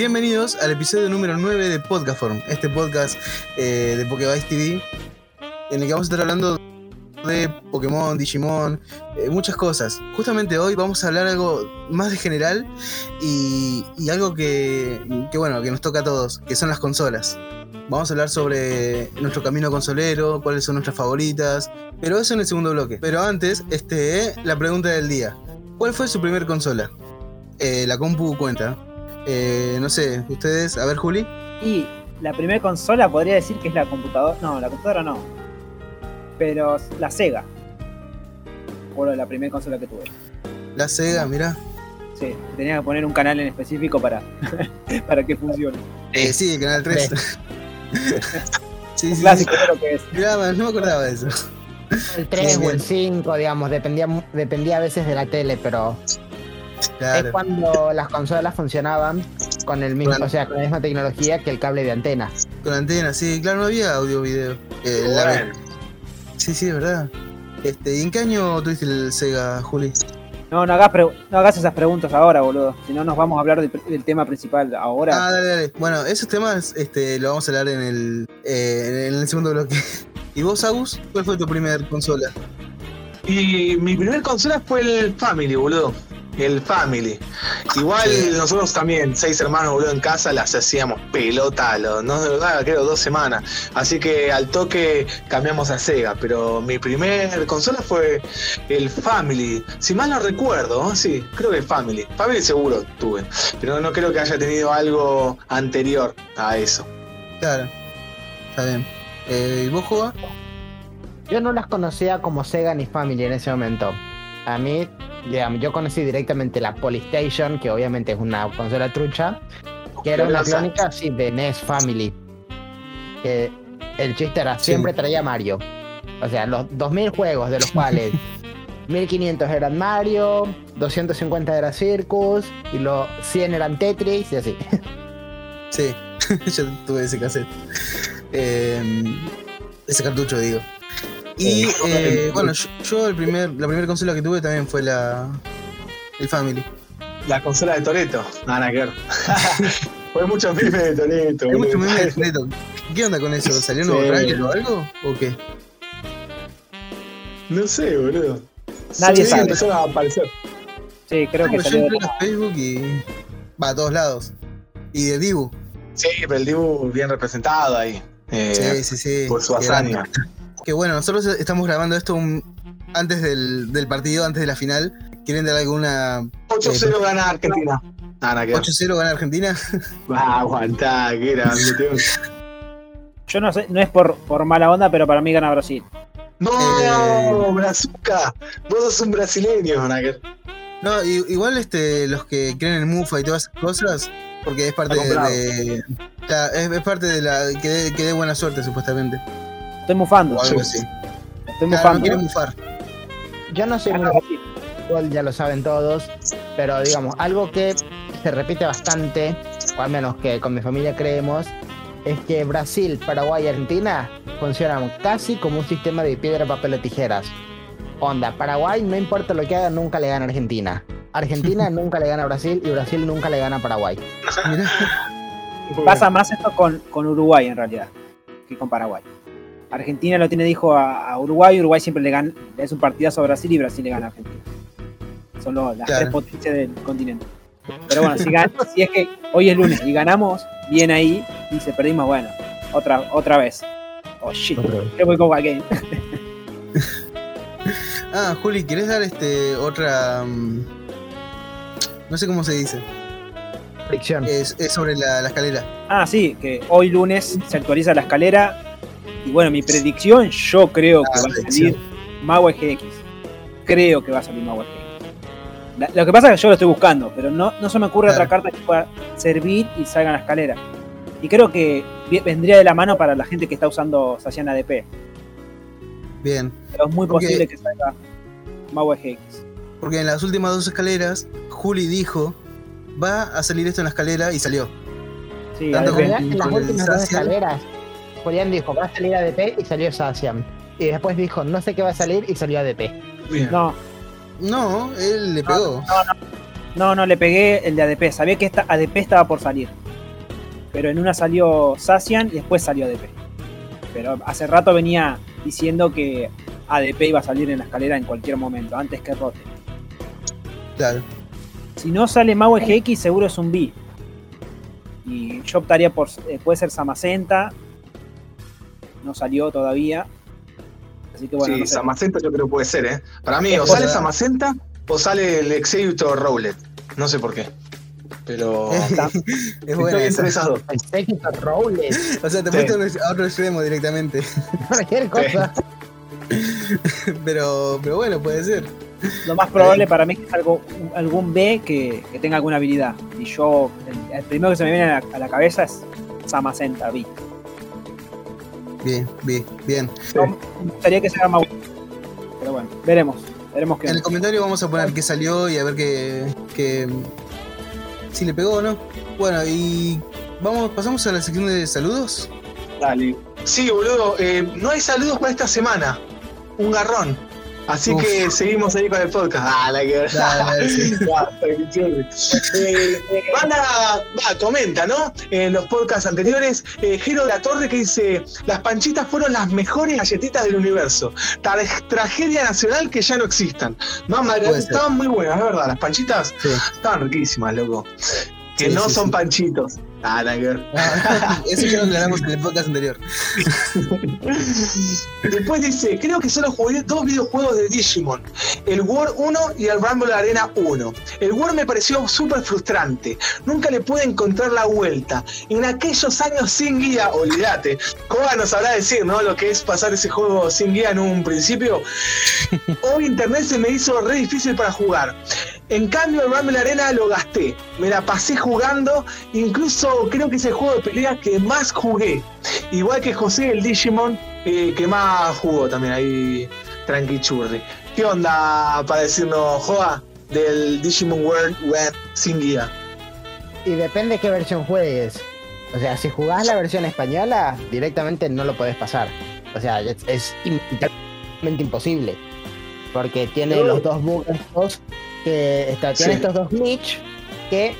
Bienvenidos al episodio número 9 de Podcastform, este podcast eh, de Pokévice TV, en el que vamos a estar hablando de Pokémon, Digimon, eh, muchas cosas. Justamente hoy vamos a hablar algo más de general y, y algo que, que, bueno, que nos toca a todos, que son las consolas. Vamos a hablar sobre nuestro camino consolero, cuáles son nuestras favoritas, pero eso en el segundo bloque. Pero antes, este, la pregunta del día. ¿Cuál fue su primer consola? Eh, la compu cuenta. Eh, no sé, ustedes, a ver, Juli. Y la primera consola podría decir que es la computadora. No, la computadora no. Pero la Sega. Por la primera consola que tuve. La Sega, mira. Sí, tenía que poner un canal en específico para, para que funcione. Eh, sí, el canal 3. sí, sí, clásico creo que es. Mirá, no me acordaba de eso. El 3 o el 5, digamos, dependía, dependía a veces de la tele, pero Claro. es cuando las consolas funcionaban con el mismo, Claro. o sea, con la misma tecnología que el cable de antena. Con antena, sí, claro, no había audio video. Eh, la- Sí, sí, es verdad. Este, ¿Y en qué año tuviste el Sega, Juli? No, no hagas, no hagas esas preguntas ahora, boludo. Si no, nos vamos a hablar del, del tema principal ahora. Ah, dale, dale. Bueno, esos temas este, lo vamos a hablar en el, eh, en el segundo bloque. ¿Y vos, Agus? ¿Cuál fue tu primer consola? y mi primer consola fue el Family, boludo. El Family. Igual Sí. nosotros también, seis hermanos, boludo, en casa las hacíamos pelota, lo- no ah, creo dos semanas. Así que al toque cambiamos a Sega. Pero mi primer consola fue el Family. Si mal no recuerdo, sí, creo que el Family. Family seguro tuve. Pero no creo que haya tenido algo anterior a eso. Claro. Está bien. Eh, ¿Y vos, Joa? Yo no las conocía como Sega ni Family en ese momento. A mí, digamos, yo conocí directamente la Polystation, que obviamente es una consola trucha, que era una clónica así de NES Family. Que el chiste era, Sí. siempre traía Mario. O sea, los 2000 juegos, de los cuales 1500 eran Mario, 250 era Circus, y los 100 eran Tetris, y así. Sí, yo tuve ese cassette. Eh, ese cartucho, digo. Y eh, bueno, yo, yo el primer, la primera consola que tuve también fue la el Family. La consola de Toreto. Nada que ver. Fue mucho meme de Toreto. Hay mucho boludo. meme de Neto. ¿Qué onda con eso? ¿Salió un nuevo Sí. trailer o algo? ¿O qué? No sé, boludo. Nadie Sí, sabe. empezó a aparecer. Sí, creo Ah, que yo salió entré a Facebook y. Va a todos lados. Y de Dibu. Sí, pero el Dibu bien representado ahí. eh, Sí, sí, sí. Por su hazaña. grande. Que bueno, nosotros estamos grabando esto un- antes del, del partido, antes de la final. ¿Quieren dar alguna 8-0 gana Argentina. Que ver. 8-0 gana Argentina? Va, aguantá, que era. me tengo- Yo no sé, no es por, por mala onda, pero para mí gana Brasil. No, Eh. Brazuca. Vos sos un brasileño, Naker. No, igual este, los que creen en Mufa y todas esas cosas, porque es parte de. la- es, es parte de la. que dé buena suerte, supuestamente. Estoy mufando. O algo así. Estoy Claro, no mufando. quieren mufar. Yo no soy muy Brasil. fútbol, ya lo saben todos, pero digamos, algo que se repite bastante, o al menos que con mi familia creemos, es que Brasil, Paraguay y Argentina funcionan casi como un sistema de piedra, papel o tijeras. Onda, Paraguay, no importa lo que haga, nunca le gana a Argentina. Argentina nunca le gana a Brasil y Brasil nunca le gana a Paraguay. Pasa más esto con, con Uruguay en realidad que con Paraguay. Argentina lo tiene dijo a, a Uruguay, Uruguay siempre le gana, le es un partidazo a Brasil y Brasil le gana a Argentina. Son los- las Claro. tres potencias del continente. Pero bueno, si, gan- si es que hoy es lunes y ganamos, bien ahí, y si perdimos, bueno, otra, otra vez. Oh shit, que voy con game. Ah, Juli, ¿querés dar este otra. mm, no sé cómo se dice. Fricción. Es, es sobre la, la escalera. Ah, sí, que hoy lunes se actualiza la escalera. Y bueno, mi predicción, yo creo que Ah, va a salir Maui GX. Creo que va a salir Maui GX. Lo que pasa es que yo lo estoy buscando, pero no, no se me ocurre Claro. otra carta que pueda servir y salga en la escalera. Y creo que vendría de la mano para la gente que está usando Sacian ADP. Bien. Pero es muy Porque- posible que salga Maui GX. Porque en las últimas dos escaleras, Juli dijo: Va a salir esto en la escalera y salió. Sí, Tanto En ADP. realidad, en las últimas dos escaleras, Julián dijo, va a salir ADP y salió Sacian. Y después dijo, no sé qué va a salir y salió ADP. Bien. No, No, él le pegó. no, no le pegué el de ADP. Sabía que esta ADP estaba por salir. pero en una salió Sacian y después salió ADP. Pero hace rato venía diciendo que ADP iba a salir en la escalera en cualquier momento, antes que rote. Claro. Si no sale Maui GX, seguro es un B. Y yo optaría por. eh, puede ser Samacenta. No salió todavía. Así que bueno. sí, no sé. Samacenta yo creo que puede ser, ¿eh? Para mí, Es o sale. Samacenta o sale el Executor Rowlet. No sé por qué. Pero. es Estoy esas dos. El Séquito Rowles, O sea, te Sí. fuiste a otro extremo directamente. cualquier cosa. Pero, pero bueno, puede ser. Lo más probable para mí es que es algo, algún B que, que tenga alguna habilidad. Y yo, el, el primero que se me viene a la, a la cabeza es Samacenta, B. Bien, bien, bien. No, me gustaría que sea Maui. Pero bueno, veremos. Veremos qué En el comentario vamos a poner qué salió y a ver qué, qué- si le pegó o no. Bueno, y vamos, pasamos a la sección de saludos. Dale. Sí, boludo. eh, no hay saludos para esta semana. Un garrón. Así Uf. que seguimos ahí con el podcast. Ah, la que chévere. Eh, eh, van a. Va, comenta, ¿no? En los podcasts anteriores, eh, Jero de la Torre que dice: Las panchitas fueron las mejores galletitas del universo. Tra- tragedia nacional que ya no existan. Mamá, estaban muy buenas, es verdad. Las panchitas Sí. estaban riquísimas, loco. Que Sí, no sí, son panchitos. Ah, Ah, Eso ya lo aclaramos en el podcast anterior. Después dice, creo que solo jugué dos videojuegos de Digimon, el War 1 y el Rumble Arena 1. El War me pareció súper frustrante, nunca le pude encontrar la vuelta. En aquellos años sin guía, olvídate, Koga nos sabrá decir, ¿no? Lo que es pasar ese juego sin guía en un principio. Hoy internet se me hizo re difícil para jugar. En cambio, el Rumble Arena lo gasté. Me la pasé jugando. Incluso creo que es el juego de pelea que más jugué. Igual que José, el Digimon, eh, que más jugó también ahí, tranqui churri. ¿Qué onda para decirnos, Joa, del Digimon World Web sin guía? Y depende qué versión juegues. O sea, si jugás la versión española, directamente no lo podés pasar. O sea, es, es imposible. Porque tiene los dos bugs que está, tiene Sí. estos dos glitch que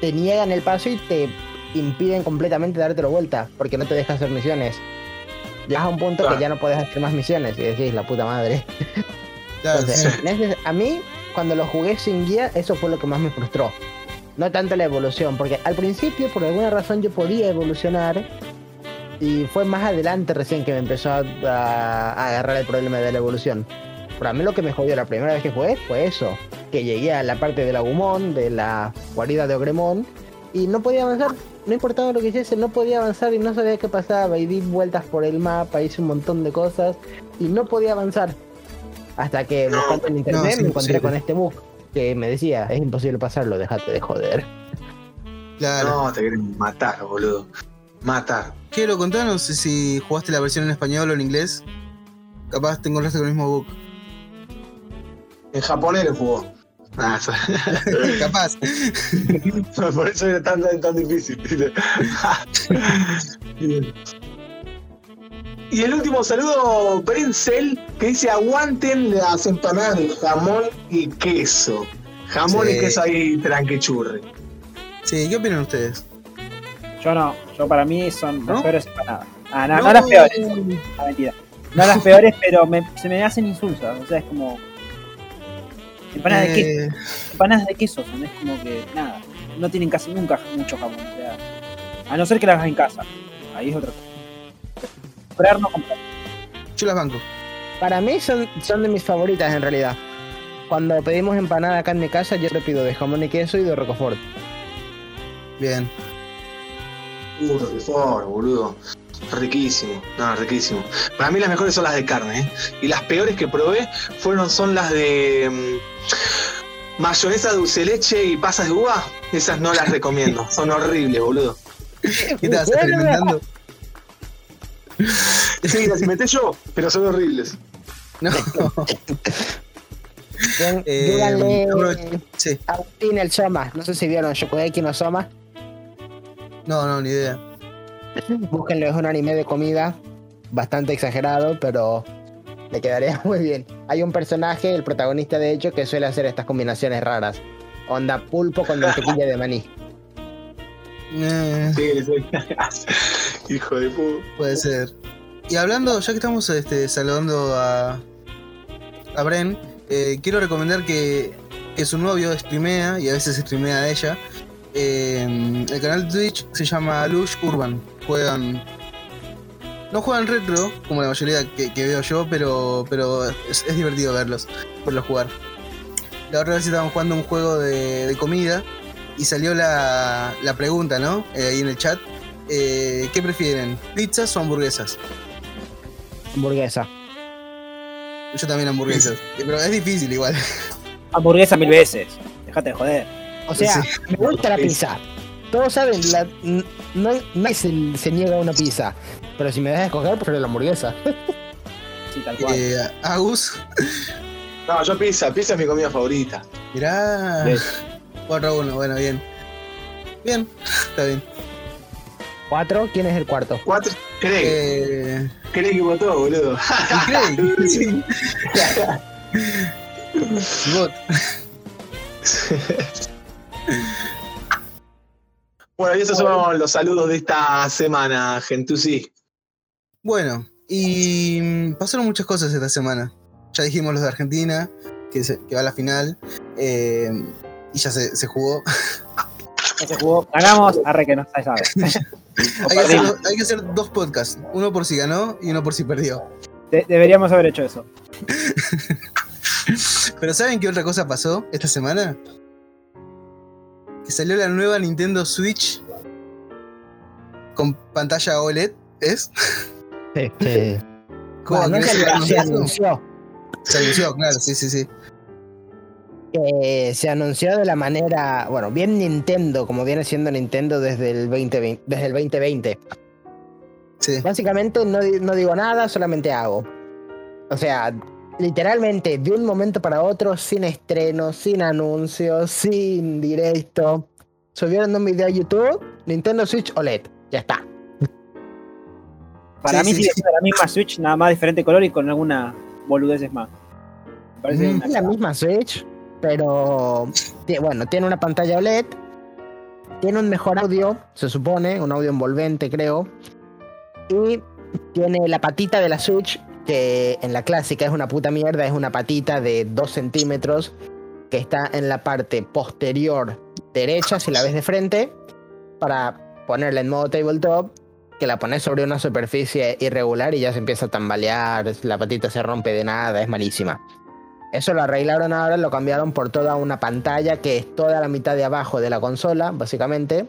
te niegan el paso y te impiden completamente dártelo vuelta, porque no te deja hacer misiones. Llegas a un punto Claro. que ya no puedes hacer más misiones y decís, la puta madre. Entonces, ese- a mí, cuando lo jugué sin guía, eso fue lo que más me frustró. No tanto la evolución, porque al principio, por alguna razón, yo podía evolucionar. Y fue más adelante recién que me empezó a, a- a agarrar el problema de la evolución. Para mí lo que me jodió la primera vez que jugué fue eso. Que llegué a la parte del Agumon, de la guarida de Ogremon, y no podía avanzar. No importaba lo que hiciese, no podía avanzar y no sabía qué pasaba. Y di vueltas por el mapa, hice un montón de cosas y no podía avanzar. Hasta que No, buscando en internet no, me encontré con este bug que me decía, es imposible pasarlo, déjate de joder. Claro. No, te quieren matar, boludo. Matar. Quiero contanos si- si jugaste la versión en español o en inglés. Capaz te encontraste con el mismo bug. En japonés lo jugó. Ah, Capaz. por eso era tan, tan, tan difícil. y el último saludo, Brenzel, que dice aguanten las empanadas de jamón y queso. Jamón Sí. y queso ahí tranquechurri. Sí, ¿qué opinan ustedes? Yo no. Yo para mí son las ¿No? peores empanadas. Ah, no, no las peores. Ah, mentira. No las peores, pero me- se me hacen insulsas. O sea, es como. Empanadas de queso. Eh, Empanadas de queso son. Es como que. Nada. No tienen casi nunca mucho jamón. O sea. A no ser que las hagas en casa. Ahí es otra cosa. Comprar, no comprar. yo las banco. Para mí son, son de mis favoritas en realidad. Cuando pedimos empanada acá en mi casa, yo le pido de jamón y queso y de roquefort. Bien. Uh, Roquefort, boludo. Riquísimo, no, riquísimo. Para mí las mejores son las de carne, ¿eh? Y las peores que probé fueron son las de mm, mayonesa dulce de leche y pasas de uva. Esas no las recomiendo, son horribles, boludo. ¿Qué te vas experimentando? Sí, las inventé yo, pero son horribles. No. Eh, díganle apro- Sí. a Agustín el Soma. No sé si vieron Shokugeki no Soma. No, no, ni idea. Búsquenlo, es un anime de comida bastante exagerado, pero le quedaría muy bien. Hay un personaje, el protagonista de hecho, que suele hacer estas combinaciones raras. Onda pulpo con mantequilla de maní. Eh, Sí, sí. Hijo de puta. puede ser. Y hablando, ya que estamos este, saludando a, a Bren, eh, quiero recomendar que, que su novio streamea, y a veces streamea a ella. eh, el canal de Twitch se llama Lush Urban. Juegan. No juegan retro, como la mayoría que, que veo yo, pero, pero es, es divertido verlos, verlos jugar. La otra vez estaban jugando un juego de, de comida y salió la, la pregunta, ¿no? Eh, ahí en el chat. Eh, ¿Qué prefieren? ¿Pizzas o hamburguesas? Hamburguesa. Yo también hamburguesas. Pero es difícil igual. Hamburguesa mil veces. Déjate de joder. O sea, Sí. me gusta la pizza. Todos saben, la, no, nadie se, se niega a una pizza. Pero si me das a escoger, prefiero la hamburguesa. Sí, tal cual. Eh, Agus, No, yo pizza, pizza es mi comida favorita. mirá. Sí. 4 a 1, bueno, bien. Bien, está bien. Cuatro, ¿quién es el cuarto? Cuatro. Craig. Eh, Craig que votó, boludo. Craig, sí. Bot. Bueno, y esos son los saludos de esta semana, Gentusi. Bueno, y mm, pasaron muchas cosas esta semana. Ya dijimos los de Argentina, que, se- que va a la final. eh, y ya se, se jugó. Ya se jugó. Ganamos, arre que no. O hay, que hacer, perdimos. do- hay que hacer dos podcasts. Uno por si ganó y uno por si perdió. De- deberíamos haber hecho eso. Pero ¿saben qué otra cosa pasó esta semana? Que salió la nueva Nintendo Switch con pantalla OLED, ¿es? Este, ¿Cómo bueno, no se, anunció. Se anunció, claro, sí, sí, sí. que se anunció de la manera, bueno, bien Nintendo, como viene siendo Nintendo desde el 2020. Desde el 2020. sí. Básicamente no, no digo nada, solamente hago. O sea, literalmente de un momento para otro, sin estreno, sin anuncios, sin directo. Subieron un video a YouTube, Nintendo Switch OLED. Ya está. Para Sí, mí sí, sigue sí. siendo la misma Switch, nada más diferente color y con alguna boludeces más. Parece Mm. una Es la misma Switch, pero bueno, tiene una pantalla OLED, tiene un mejor audio, se supone, un audio envolvente creo, y tiene la patita de la Switch, que en la clásica es una puta mierda, es una patita de 2 centímetros que está en la parte posterior derecha, si la ves de frente, para ponerla en modo tabletop, que la pones sobre una superficie irregular y ya se empieza a tambalear, la patita se rompe de nada, es malísima. Eso lo arreglaron ahora, lo cambiaron por toda una pantalla que es toda la mitad de abajo de la consola, básicamente,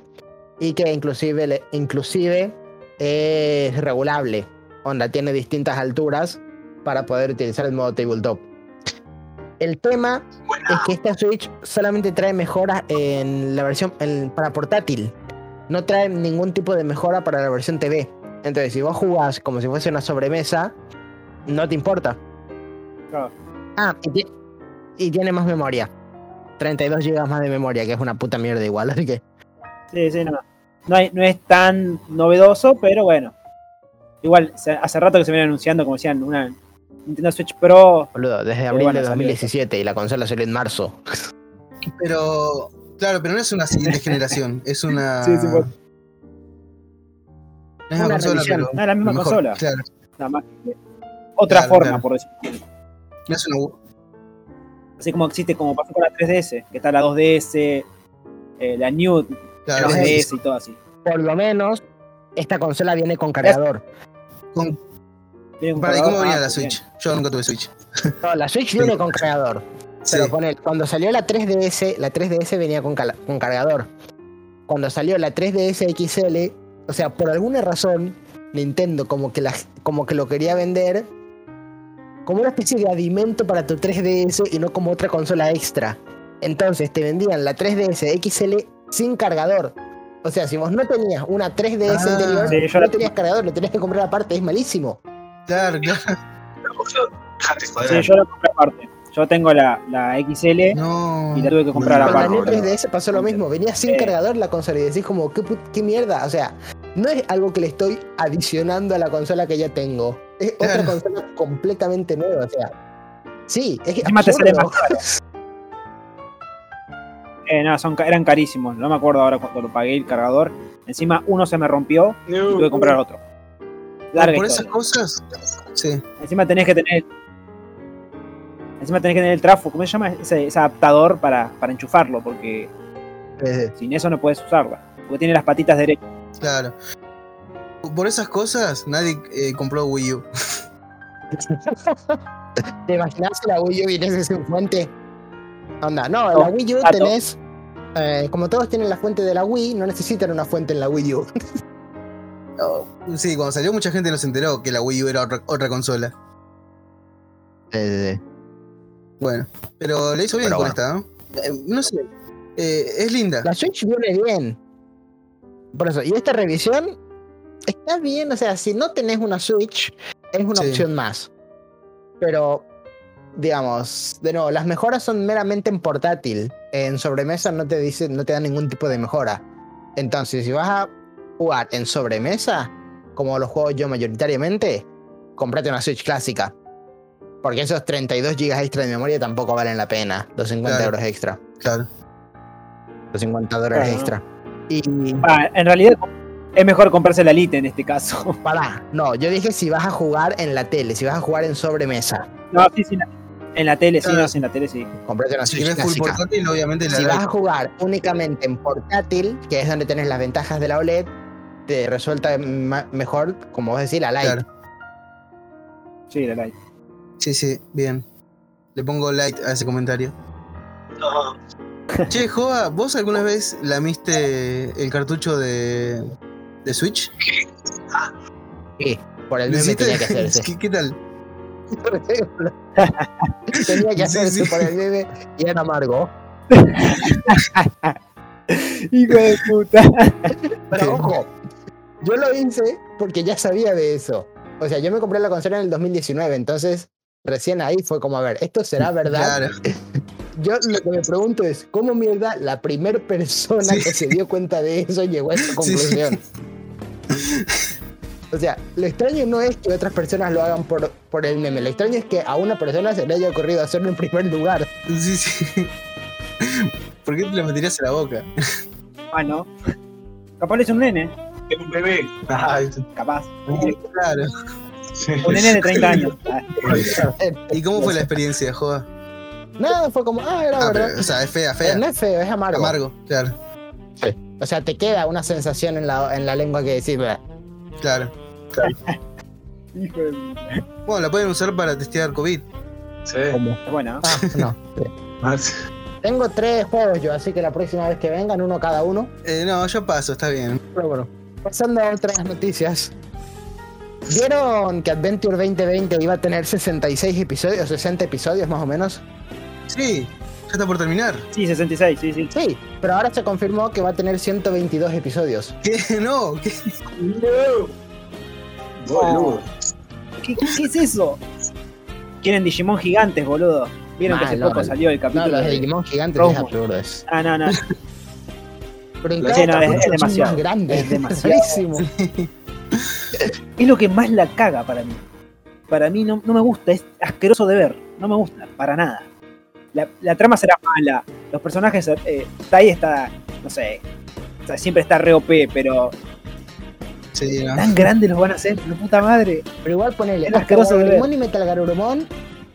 y que inclusive, inclusive es regulable. Onda, tiene distintas alturas para poder utilizar el modo tabletop. El tema es que esta Switch solamente trae mejoras en la versión en- para portátil. No trae ningún tipo de mejora para la versión TV. Entonces, si vos jugás como si fuese una sobremesa, no te importa. Ah, y, ti- y tiene más memoria. 32 GB más de memoria, que es una puta mierda igual, así que. Sí, sí, no. No, hay- no es tan novedoso, pero bueno. Igual, hace rato que se viene anunciando, como decían, una Nintendo Switch Pro. Boludo, desde abril de salió 2017 y la consola salió en marzo. Pero, claro, pero no es una siguiente generación, es una. Sí, sí, bueno. Es una Una consola, pero No es la misma mejor, consola. Claro, Nada más que otra Claro, forma, claro. por decir. no es una. Así como existe, como pasó con la 3DS, que está la 2DS, eh, la New Claro, 3DS sí, y todo así. Por lo menos, esta consola viene con cargador. Con- Tiene un para, ¿y cargador, cómo venía ah, la bien. Switch? Yo nunca tuve Switch. No, la Switch viene con cargador. Sí. Pero pone- cuando salió la 3DS, la 3DS venía con, con cargador. Cuando salió la 3DS XL, o sea, por alguna razón, Nintendo como que, la, como que lo quería vender como una especie de adimento para tu 3DS y no como otra consola extra. Entonces te vendían la 3DS XL sin cargador. O sea, si vos no tenías una 3DS Ah. anterior, Sí, yo no la- tenías cargador, lo tenías que comprar aparte, es malísimo. Claro, claro. Sí, yo la compré aparte. Yo tengo la, la XL No. y la tuve que comprar no, Con la aparte. New no, 3DS pasó lo mismo, venía sin cargador la consola y decís como, ¿qué, qué mierda? O sea, no es algo que le estoy adicionando a la consola que ya tengo. Es otra consola completamente nueva, o sea. Sí, es que Encima te sale más Eh, no, son, eran carísimos. No me acuerdo ahora cuando lo pagué el cargador. Encima uno se me rompió y tuve que comprar otro. Por, Larga por historia. esas cosas, sí. Encima tenés que tener. Encima tenés que tener el trafo, ¿cómo se llama? Ese, ese adaptador para, para enchufarlo, porque Eh, sin eso no puedes usarla. Porque tiene las patitas derechas. Claro. Por esas cosas, nadie eh, compró Wii U. ¿Te imaginas la Wii U viniese sin fuente? Onda, no, en la No, Wii U tenés. eh, como todos tienen la fuente de la Wii, no necesitan una fuente en la Wii U. Sí, cuando salió mucha gente no se enteró que la Wii U era otra, otra consola. Bueno, pero le hizo bien Pero con bueno. esta, ¿no? Eh, no sé. Eh, es linda. La Switch viene bien. Por eso, y esta revisión está bien, o sea, si no tenés una Switch, es una Sí. opción más. Pero, digamos, de nuevo, las mejoras son meramente en portátil. En sobremesa no te dice, no te da ningún tipo de mejora. Entonces, si vas a jugar en sobremesa, como los juego yo mayoritariamente, comprate una Switch clásica. Porque esos 32 GB extra de memoria tampoco valen la pena. Los 50 Claro. euros extra. Claro. Los 50 dólares Claro. extra. Y Ah, en realidad es mejor comprarse la Lite en este caso. Pará, no, yo dije si vas a jugar en la tele, si vas a jugar en sobremesa. No, sí, sí. En la tele, sí, no, sí, en la tele, sí. Comprate una Si Switch querés full clásica. portátil, obviamente la Si vas a Lite. jugar únicamente en portátil, que es donde tenés las ventajas de la OLED, te resulta mejor, como vos decís, la Lite. Claro. Sí, la Lite. Sí, sí, bien. Le pongo light a ese comentario. No. Che, Joa, ¿vos alguna vez lamiste el cartucho de, de Switch? Sí, por el ¿Lo meme tenía que hacerse. ¿Qué, qué tal? tenía que Sí, hacerse sí. por el meme y era amargo. Hijo de puta. Pero ojo, yo lo hice porque ya sabía de eso. O sea, yo me compré la consola en el 2019, entonces recién ahí fue como, a ver, ¿esto será verdad? Claro. Yo lo que me pregunto es, ¿cómo mierda la primer persona Sí. que se dio cuenta de eso llegó a esa Sí, sí. O sea, lo extraño no es que otras personas lo hagan por, por el meme, lo extraño es que a una persona se le haya ocurrido hacerlo en primer lugar. Sí, sí. ¿Por qué te lo meterías en la boca? Ah, no. Capaz es un nene, Es un bebé. Ay, capaz. Claro. sí. Un nene de 30 años. Ah, ¿Y cómo fue la experiencia, Joa? Nada, fue como, ah, era Ah, verdad. pero, o sea, es fea, Eh, fea. no es feo, es amargo. Amargo, claro, O sea, te queda una sensación en la, en la lengua que decís, "Bleh". claro. Hijo de. Bueno, la pueden usar para testear COVID. Sí. Es buena. Ah, no. Sí. Tengo tres juegos yo, así que la próxima vez que vengan, uno cada uno. Eh, no, yo paso, está bien. Pero bueno, pasando a otras noticias. ¿Vieron que Adventure 2020 iba a tener 66 episodios, 60 episodios más o menos? Sí, ya está por terminar. Sí, 66, sí, sí. Sí, pero ahora se confirmó que va a tener 122 episodios. ¿Qué? No, ¿qué? Boludo. ¿Qué, qué es eso? Quieren Digimon gigantes, boludo. Vieron que hace Mal, poco no, salió el No, capítulo. los de Digimon gigantes es absurdo. Ah, no, no. Pero en Sí, no, es- demasiado, más grandes. es demasiado. Es lo que más la caga para mí. Para mí no, no me gusta, es asqueroso de ver. No me gusta, para nada. La, la trama será mala. Los personajes, eh, Tai está, no sé, o sea, siempre está re OP, pero Sí, no. tan grandes los van a hacer, la puta madre. Pero igual ponele. Era asqueroso de ver. Y Metal Garurumon,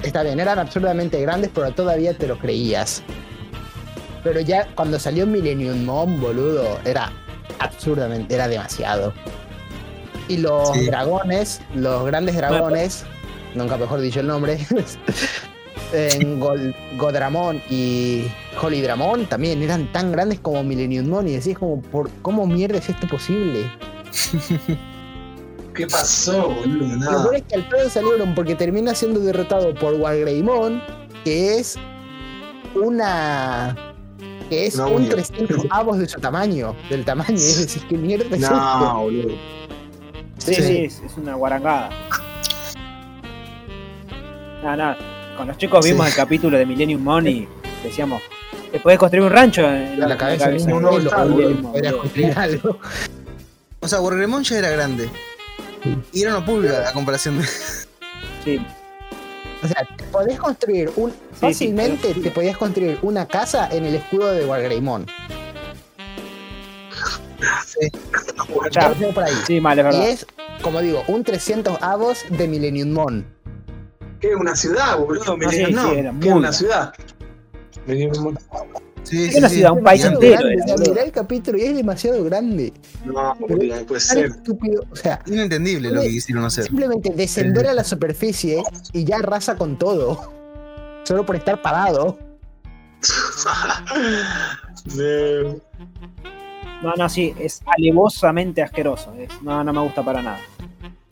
está bien, eran absurdamente grandes, pero todavía te lo creías. Pero ya cuando salió Millennium Mon, boludo, era absurdamente, era demasiado. Y los Sí. dragones, los grandes dragones, nunca mejor dicho el nombre, en Gol- Godramon y Holydramon también eran tan grandes como Millennium Mon y decís como, ¿por ¿cómo mierda es esto posible? ¿Qué pasó, boludo? Lo peor es que al pedo salieron porque termina siendo derrotado por Wargreymon, que es una. que es un uña. 300 avos de su tamaño, del tamaño. Y es decir, ¿qué mierda es esto? No, boludo. Sí, Sí. sí, es, es una guarangada. Nada, nada. Con los chicos vimos Sí. el capítulo de Millennium Mon y decíamos, ¿te podés construir un rancho en A la cabeza de un de boludo, Millennium Mon, podría boludo? construir algo. O sea, Wargreymon ya era grande. Y era una pulga a comparación de. Sí, O sea, te podés construir un. sí, fácilmente pero- te podías construir una casa en el escudo de Wargreymon. Por ahí. Sí, mal, es Y verdad. es, como digo, un 300 avos de Millennium Mon. ¿Qué? ¿Una ciudad, boludo? Ah, sí, no, sí, era ¿qué? muy ¿Una ciudad? Sí, Es una ciudad, un país entero. mirá el capítulo y es demasiado grande. No, no puede ser. estúpido. O sea, Inentendible lo que quisieron hacer. simplemente descender a la superficie y ya arrasa con todo. Solo por estar parado. No, no, sí, es alevosamente asqueroso. es- no, no me gusta para nada.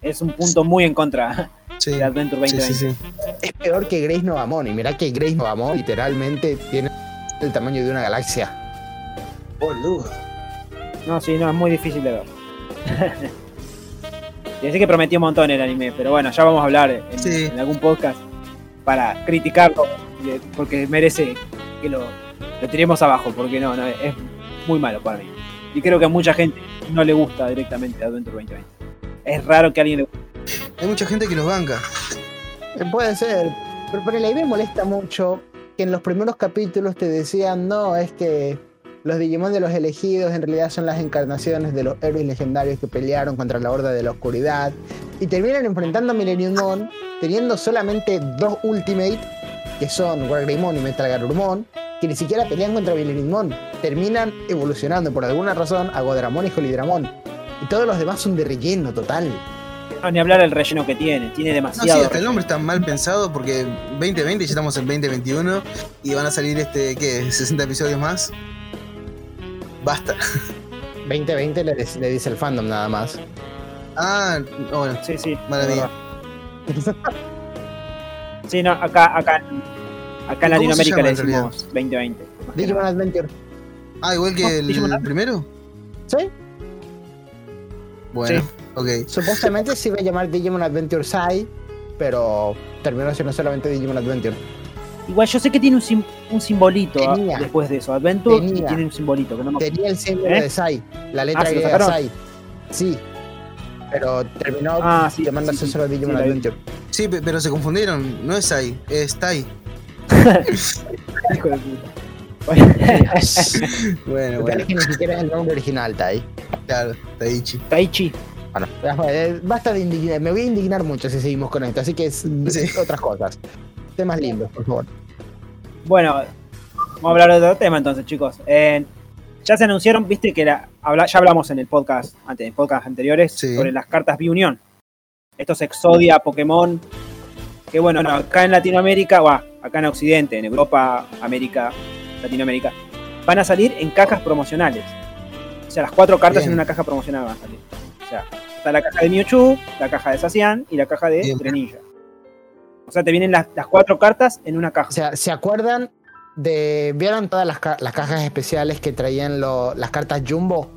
Es un punto muy en contra Sí, de Adventure sí, 2020. sí, sí. Es peor que Grace Novamon. Y mirá que Grace Novamon literalmente tiene el tamaño de una galaxia. Boludo. No, sí, no, es muy difícil de ver. y así que prometió un montón el anime, pero bueno, ya vamos a hablar en, Sí. en algún podcast para criticarlo, de- porque merece que lo, lo tiremos abajo, porque no, no, es muy malo para mí. Y creo que a mucha gente no le gusta directamente Adventure 2020. Es raro que a alguien le guste. Hay mucha gente que los banca. Eh, Puede ser. Pero por el me molesta mucho que en los primeros capítulos te decían, no, es que los Digimon de los elegidos en realidad son las encarnaciones de los héroes legendarios que pelearon contra la Horda de la Oscuridad. Y terminan enfrentando a Millennium Mon teniendo solamente dos Ultimate, que son Wargreymon y Metal Garurumon, que ni siquiera pelean contra Millennium Mon. Terminan evolucionando por alguna razón a Godramon y Holidramon. Y todos los demás son de relleno total. No, ni hablar del relleno que tiene, tiene No, sí, demasiado. hasta el nombre está mal pensado porque 2020 ya estamos en 2021 y van a salir este, ¿qué? 60 episodios más. Basta. 2020 le, dice el fandom nada más. Ah, no, bueno. Sí, sí. Verdad. Sí, no, acá, acá, acá en ¿Cómo se Latinoamérica llama le decimos 2020. Digimon Adventure. Ah, igual que No, el, primero. ¿Sí? Bueno, Sí. Ok. Supuestamente se iba a llamar Digimon Adventure Sai, pero terminó siendo solamente Digimon Adventure. Igual yo sé que tiene un, sim- un simbolito ah, Tenía. después de eso. Adventure y Tenía. tiene un simbolito que no me Tenía el símbolo ¿Eh? de Sai, la letra Ah, ¿se lo griega sacaron? Sai. Sí. Pero terminó Ah, sí. llamándose sí, sí. solo Digimon. Adventure. Sí, pe- pero se confundieron. No es Tai, es Tai. Hijo de puta. Bueno, Bueno, es que ni siquiera es el nombre original, Tai. Claro, Taichi. Taichi. Bueno, eh, basta de indignar. Me voy a indignar mucho si seguimos con esto, así que es Sí. otras cosas. Temas lindos, por favor. Bueno, vamos a hablar de otro tema entonces, chicos. Eh, ya se anunciaron, viste que la- habla- ya hablamos en el podcast, antes, en podcast anteriores, Sí. sobre las cartas B-Unión. Estos Exodia, Pokémon, que bueno, no, acá en Latinoamérica, o acá en Occidente, en Europa, América, Latinoamérica, van a salir en cajas promocionales. O sea, las cuatro cartas Bien. en una caja promocional van a salir. O sea, está la caja de Mewtwo, la caja de Sacian y la caja de Bien. Greninja. O sea, te vienen las, las cuatro cartas en una caja. O sea, ¿se acuerdan de. ¿Vieron todas las, ca- las cajas especiales que traían lo- las cartas Jumbo?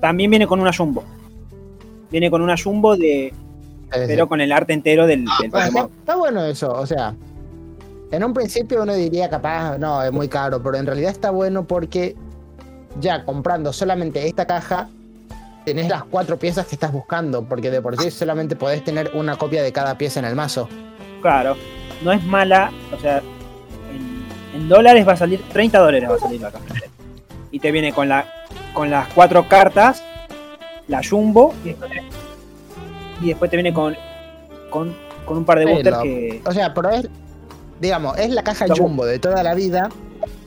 También viene con una Jumbo. Viene con una Jumbo de. Pero con el arte entero del, del Bueno, está, Pokémon. está bueno eso, o sea. En un principio uno diría capaz, no, es muy caro, pero en realidad está bueno porque ya comprando solamente esta caja, tenés las cuatro piezas que estás buscando, porque de por sí solamente podés tener una copia de cada pieza en el mazo. Claro. No es mala. O sea, en, en dólares va a salir. 30 dólares va a salir la caja. Y te viene con la con las cuatro cartas, la Jumbo, y después, y después te viene con, con, con un par de boosters que. O sea, pero es, digamos, es la caja jumbo de toda la vida,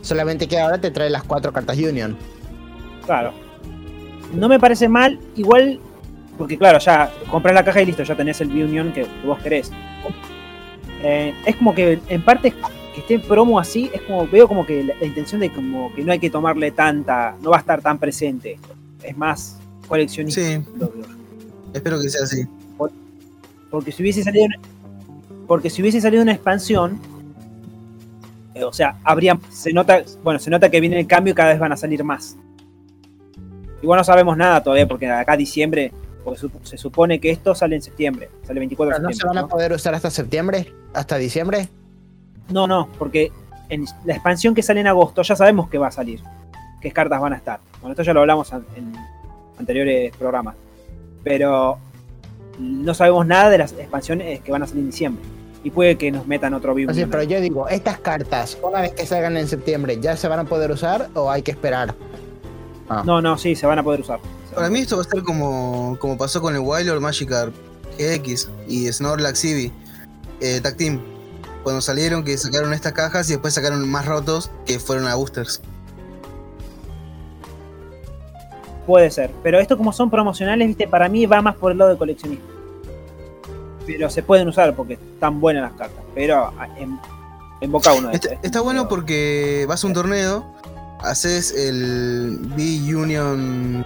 solamente que ahora te trae las cuatro cartas Union. Claro. No me parece mal, igual. Porque claro, ya compras la caja y listo, ya tenés el B-Union que, que vos querés. Eh, es como que en parte que esté en promo así, es como, veo como que la, la intención de como que no hay que tomarle tanta, no va a estar tan presente. Es más coleccionista. Sí, espero que sea así. Porque si hubiese salido una, porque si hubiese salido una expansión, eh, o sea, habría se nota, bueno, se nota que viene el cambio y cada vez van a salir más. Igual no sabemos nada todavía porque acá diciembre, porque su- se supone que esto sale en septiembre, sale 24 de Pero no se septiembre. van a ¿no? poder usar hasta septiembre, hasta diciembre. No, no, porque en la expansión que sale en agosto ya sabemos que va a salir, qué cartas van a estar. Bueno, esto ya lo hablamos en anteriores programas. Pero no sabemos nada de las expansiones que van a salir en diciembre. Y puede que nos metan otro vivo. Pero yo digo, estas cartas, una vez que salgan en septiembre, ¿ya se van a poder usar o hay que esperar? No, no, sí, se van a poder usar. Para mí esto va a ser como, como pasó con el Wild Magikarp GX y Snorlax Eevee eh, Tag Team. Cuando salieron que sacaron estas cajas y después sacaron más rotos que fueron a boosters. Puede ser. Pero esto como son promocionales, viste, para mí va más por el lado de coleccionismo. Pero se pueden usar porque están buenas las cartas. Pero en, en boca uno de Está, este. está bueno porque vas a un torneo, haces el B-Union.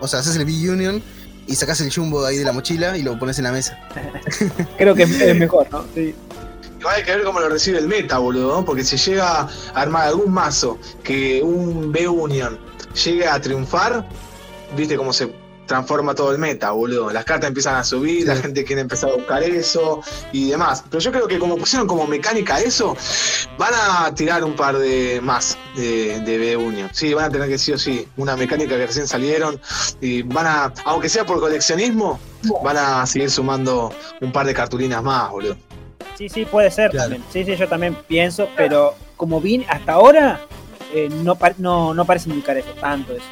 O sea, haces el B-Union y sacas el jumbo de ahí de la mochila y lo pones en la mesa. Creo que es, mejor, ¿no? Sí. Igual hay que ver cómo lo recibe el meta, boludo, ¿no? porque si llega a armar algún mazo que un B-Union llegue a triunfar, viste cómo se transforma todo el meta, boludo. Las cartas empiezan a subir, la gente quiere empezar a buscar eso y demás. Pero yo creo que como pusieron como mecánica eso, van a tirar un par de más de, de B-Union. Sí, van a tener que sí o sí, una mecánica que recién salieron y van a, aunque sea por coleccionismo, van a seguir sumando un par de cartulinas más, boludo. Sí, sí, puede ser Claro. también. Sí, sí, yo también pienso, pero como vi hasta ahora, eh, no, no, no parece indicar eso, tanto eso.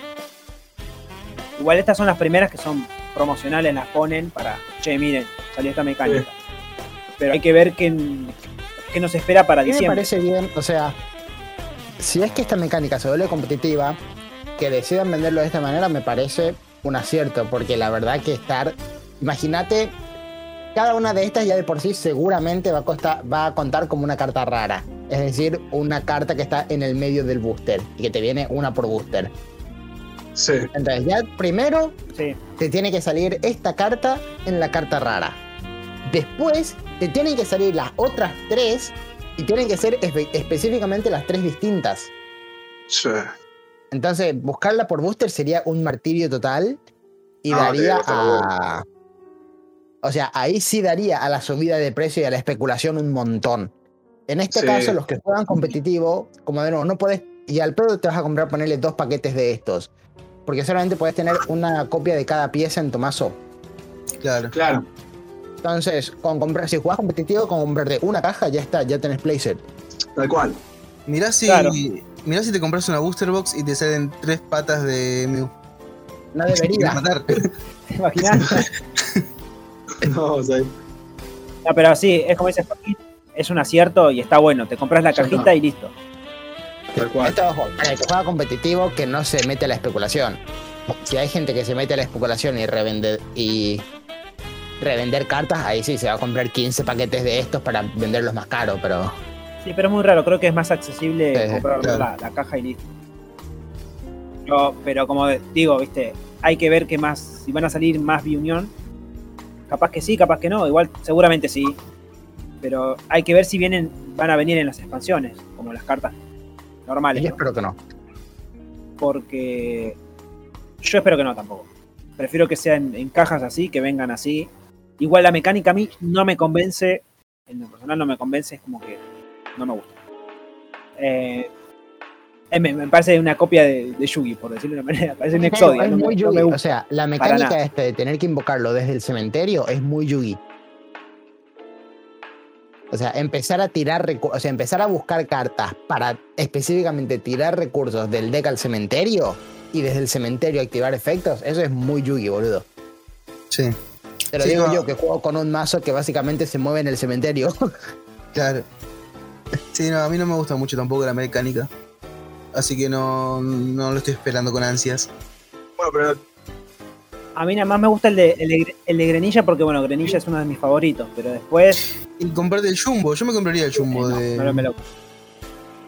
Igual estas son las primeras que son promocionales, las ponen para, che, miren, salió esta mecánica. Pero hay que ver qué, qué nos espera para A mí me diciembre. parece bien, o sea, si es que esta mecánica se vuelve competitiva, que decidan venderlo de esta manera me parece un acierto, porque la verdad que estar, imagínate, cada una de estas ya de por sí seguramente va a, costar, va a contar como una carta rara, es decir, una carta que está en el medio del booster y que te viene una por booster. Sí. Entonces ya primero Sí, te tiene que salir esta carta en la carta rara. Después te tienen que salir las otras tres y tienen que ser espe- específicamente las tres distintas. Sí. Entonces, buscarla por booster sería un martirio total y Ah, daría a. O sea, ahí sí daría a la subida de precio y a la especulación un montón. En este Sí. caso, los que juegan competitivo, como de nuevo, no puedes. Y al pedo te vas a comprar, ponerle dos paquetes de estos. Porque solamente puedes tener una copia de cada pieza en tu mazo. Claro. Claro. Entonces, con comprar, si jugás competitivo, con comprarte una caja, ya está, ya tenés playset. Tal cual. Mirá si, Claro. mirá si te compras una booster box y te salen tres patas de Mew. No debería. matar. ¿te imaginas? No, o sea, No, pero sí, es como dices, es un acierto y está bueno. Te compras la cajita y listo. Tal cual. Esto, ojo, para el que juega competitivo, que no se mete a la especulación. Si hay gente que se mete a la especulación y revender, y revender cartas, ahí sí se va a comprar 15 paquetes de estos para venderlos más caros, pero Sí, pero es muy raro. Creo que es más accesible Sí, comprar claro. la, la caja y listo. Pero, pero como digo, viste, hay que ver qué más, si van a salir más B-Union. Capaz que sí, capaz que no. Igual, seguramente sí. Pero hay que ver si vienen, van a venir en las expansiones, como las cartas normales. ¿no? espero que no. Porque yo espero que no tampoco. Prefiero que sean en cajas así, que vengan así. Igual la mecánica a mí no me convence, en lo personal no me convence, es como que no me gusta. Eh, me, me parece una copia de, de Yugi, por decirlo de una manera. Parece un Exodia. es no me- muy no me o sea, la mecánica este de tener que invocarlo desde el cementerio es muy Yugi. O sea, empezar a tirar recu- o sea, empezar a buscar cartas para específicamente tirar recursos del deck al cementerio y desde el cementerio activar efectos, eso es muy Yugi, boludo. Sí, Te lo Sí, digo no. yo que juego con un mazo que básicamente se mueve en el cementerio. claro. Sí, no, a mí no me gusta mucho tampoco la mecánica. Así que no, no lo estoy esperando con ansias. Bueno, pero A mí nada más me gusta el de, el de, el de Grenilla porque, bueno, Grenilla es uno de mis favoritos. Pero después. Y comprarte el jumbo, yo me compraría el jumbo eh, no, de. no me lo-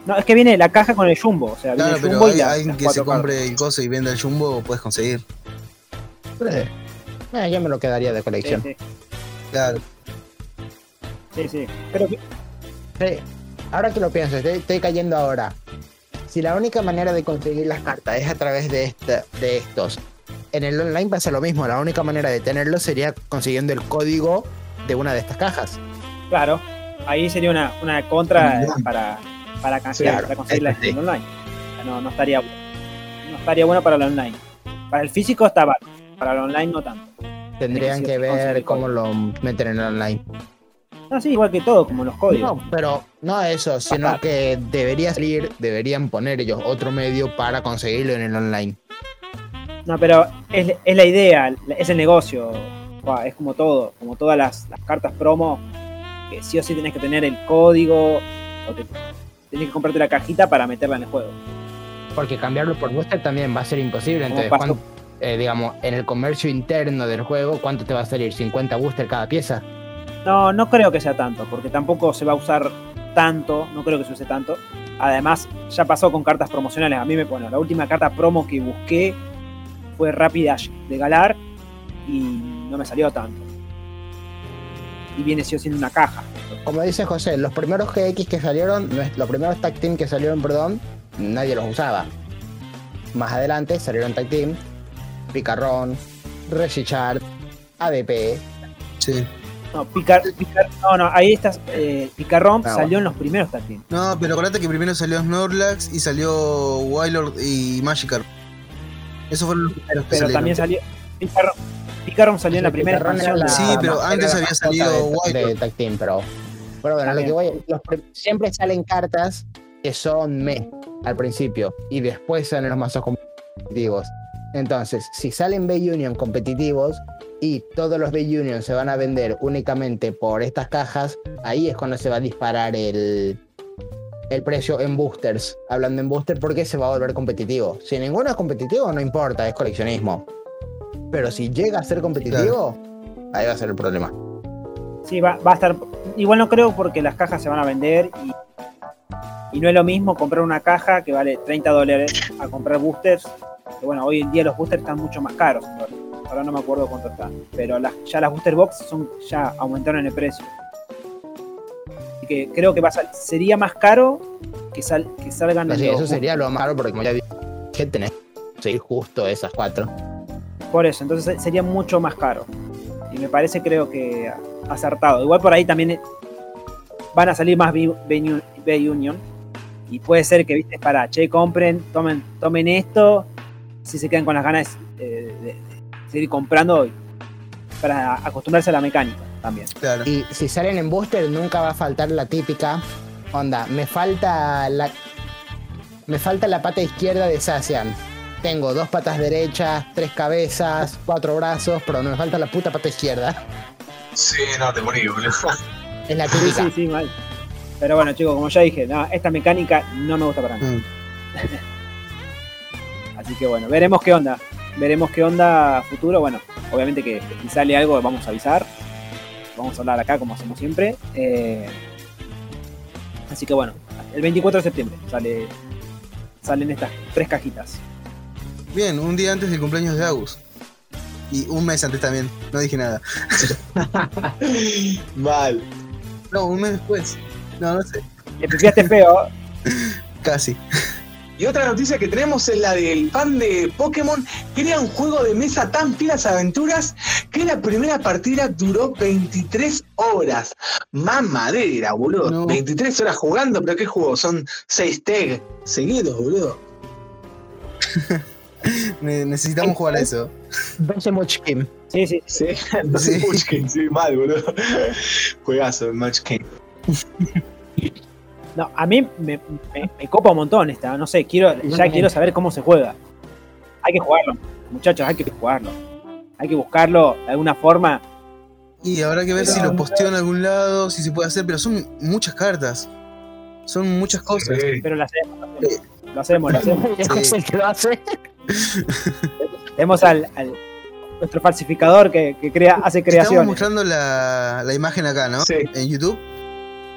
No, es que viene la caja con el Jumbo. O sea, viene Claro, el pero Jumbo y hay la- alguien que se cuatro cartas. compre el coso y venda el jumbo, puedes conseguir. Eh, yo me lo quedaría de Sí, colección. sí, Claro. sí, sí. Que Sí, Ahora que lo pienso, estoy, estoy cayendo ahora. Si la única manera de conseguir las cartas es a través de, este, de estos, en el online pasa lo mismo. La única manera de tenerlo sería consiguiendo el código de una de estas cajas. Claro, ahí sería una, una contra Online. para, para canjear, Claro, para conseguirla sí. en online. No, no estaría no estaría bueno para el online. Para el físico está para el online no tanto. Tendrían que ver cómo lo meten en el online. No, sí, igual que todo, como los códigos. No, pero no eso, sino Ajá. que debería salir, deberían poner ellos otro medio para conseguirlo en el online. No, pero es, es la idea, es el negocio. Es como todo, como todas las, las cartas promo, que sí o sí tenés que tener el código o te, tenés que comprarte la cajita para meterla en el juego. Porque cambiarlo por booster también va a ser imposible. Entonces, pasó- ¿cuánto- eh, digamos, en el comercio interno del juego, ¿cuánto te va a salir? ¿50 booster cada pieza? No, no creo que sea tanto, porque tampoco se va a usar tanto, no creo que se use tanto. Además, ya pasó con cartas promocionales. A mí me bueno, la última carta promo que busqué fue Rápida de Galar y no me salió tanto. Y viene sí o sí en una caja. Como dice José, los primeros GX que salieron, no es- los primeros tag team que salieron, perdón, nadie los usaba. Más adelante salieron tag team, Picarrón, Reshichard, ADP. Sí. No, Picar, Picar- no, no, ahí estás. Eh, Picarrón Ah, salió en los primeros tag team. No, pero acordate que primero salió Snorlax y salió Wylord y Magikarp. Esos fueron los primeros que Pero salieron. también salió. Picarrón salió en la primera expansión. la Sí, pero antes había salido de, de tag team, pero, pero bueno, lo que voy, los siempre salen cartas que son me al principio y después salen los mazos competitivos. Entonces, si salen B-Union competitivos y todos los B-Union se van a vender únicamente por estas cajas, ahí es cuando se va a disparar el, el precio en boosters. Hablando en booster, porque se va a volver competitivo. Si ninguno es competitivo, no importa, es coleccionismo. Pero si llega a ser competitivo, ahí va a ser el problema. Sí, va, va a estar. Igual no creo porque las cajas se van a vender y, y no es lo mismo comprar una caja que vale 30 dólares a comprar boosters. Que bueno, hoy en día los boosters están mucho más caros. Ahora no me acuerdo cuánto están. Pero las, ya las booster box son, ya aumentaron el precio. Que creo que va a sería más caro que, sal, que salgan Así, los eso sería lo más caro porque como ya dije, tenés que seguir justo esas cuatro. Por eso, entonces sería mucho más caro. Y me parece, creo que acertado. Igual por ahí también eh, van a salir más B-Union. Y puede ser que, viste, para, che, compren, tomen, tomen esto. Si se quedan con las ganas eh, de, de seguir comprando y- para acostumbrarse a la mecánica también. Claro. Y si salen en booster, nunca va a faltar la típica. Onda, me falta la. Me falta la pata izquierda de Sacian. Tengo dos patas derechas, tres cabezas, cuatro brazos, pero no me falta la puta pata izquierda. Sí, no, te morí, boludo. Es la típica. sí, sí, mal. Pero bueno, chicos, como ya dije, no, esta mecánica no me gusta para nada. Mm. Así que bueno, veremos qué onda. Veremos qué onda a futuro. Bueno, obviamente que si sale algo vamos a avisar. Vamos a hablar acá como hacemos siempre. Eh, así que bueno, el 24 de septiembre sale, salen estas tres cajitas. Bien, un día antes del cumpleaños de Agus. Y un mes antes también. No dije nada. Mal. No, un mes después. No, no sé. Le pifiaste feo. Casi. Y otra noticia que tenemos es la del fan de Pokémon. Crea un juego de mesa tan finas aventuras que la primera partida duró 23 horas. Mamadera, boludo. No. 23 horas jugando, pero ¿qué juego? Son 6 tag seguidos, boludo. Ne- necesitamos jugar a eso. 12 Mochkim. Sí, sí. Sí, Sí. Munchkin, sí, mal, boludo. Juegazo, King. No, a mí me, me- me copa un montón esta. No sé, quiero, ya quiero saber cómo se juega. Hay que jugarlo, muchachos, hay que jugarlo. Hay que buscarlo de alguna forma. Y habrá que ver si lo posteo en algún lado, si se puede hacer, pero son muchas cartas. Son muchas cosas. Sí. Pero lo hacemos, lo hacemos, lo hacemos. Es el que lo hace. Tenemos al, al- nuestro falsificador que, que crea, hace Estamos creaciones. mostrando la, la imagen acá, ¿no? Sí. En YouTube.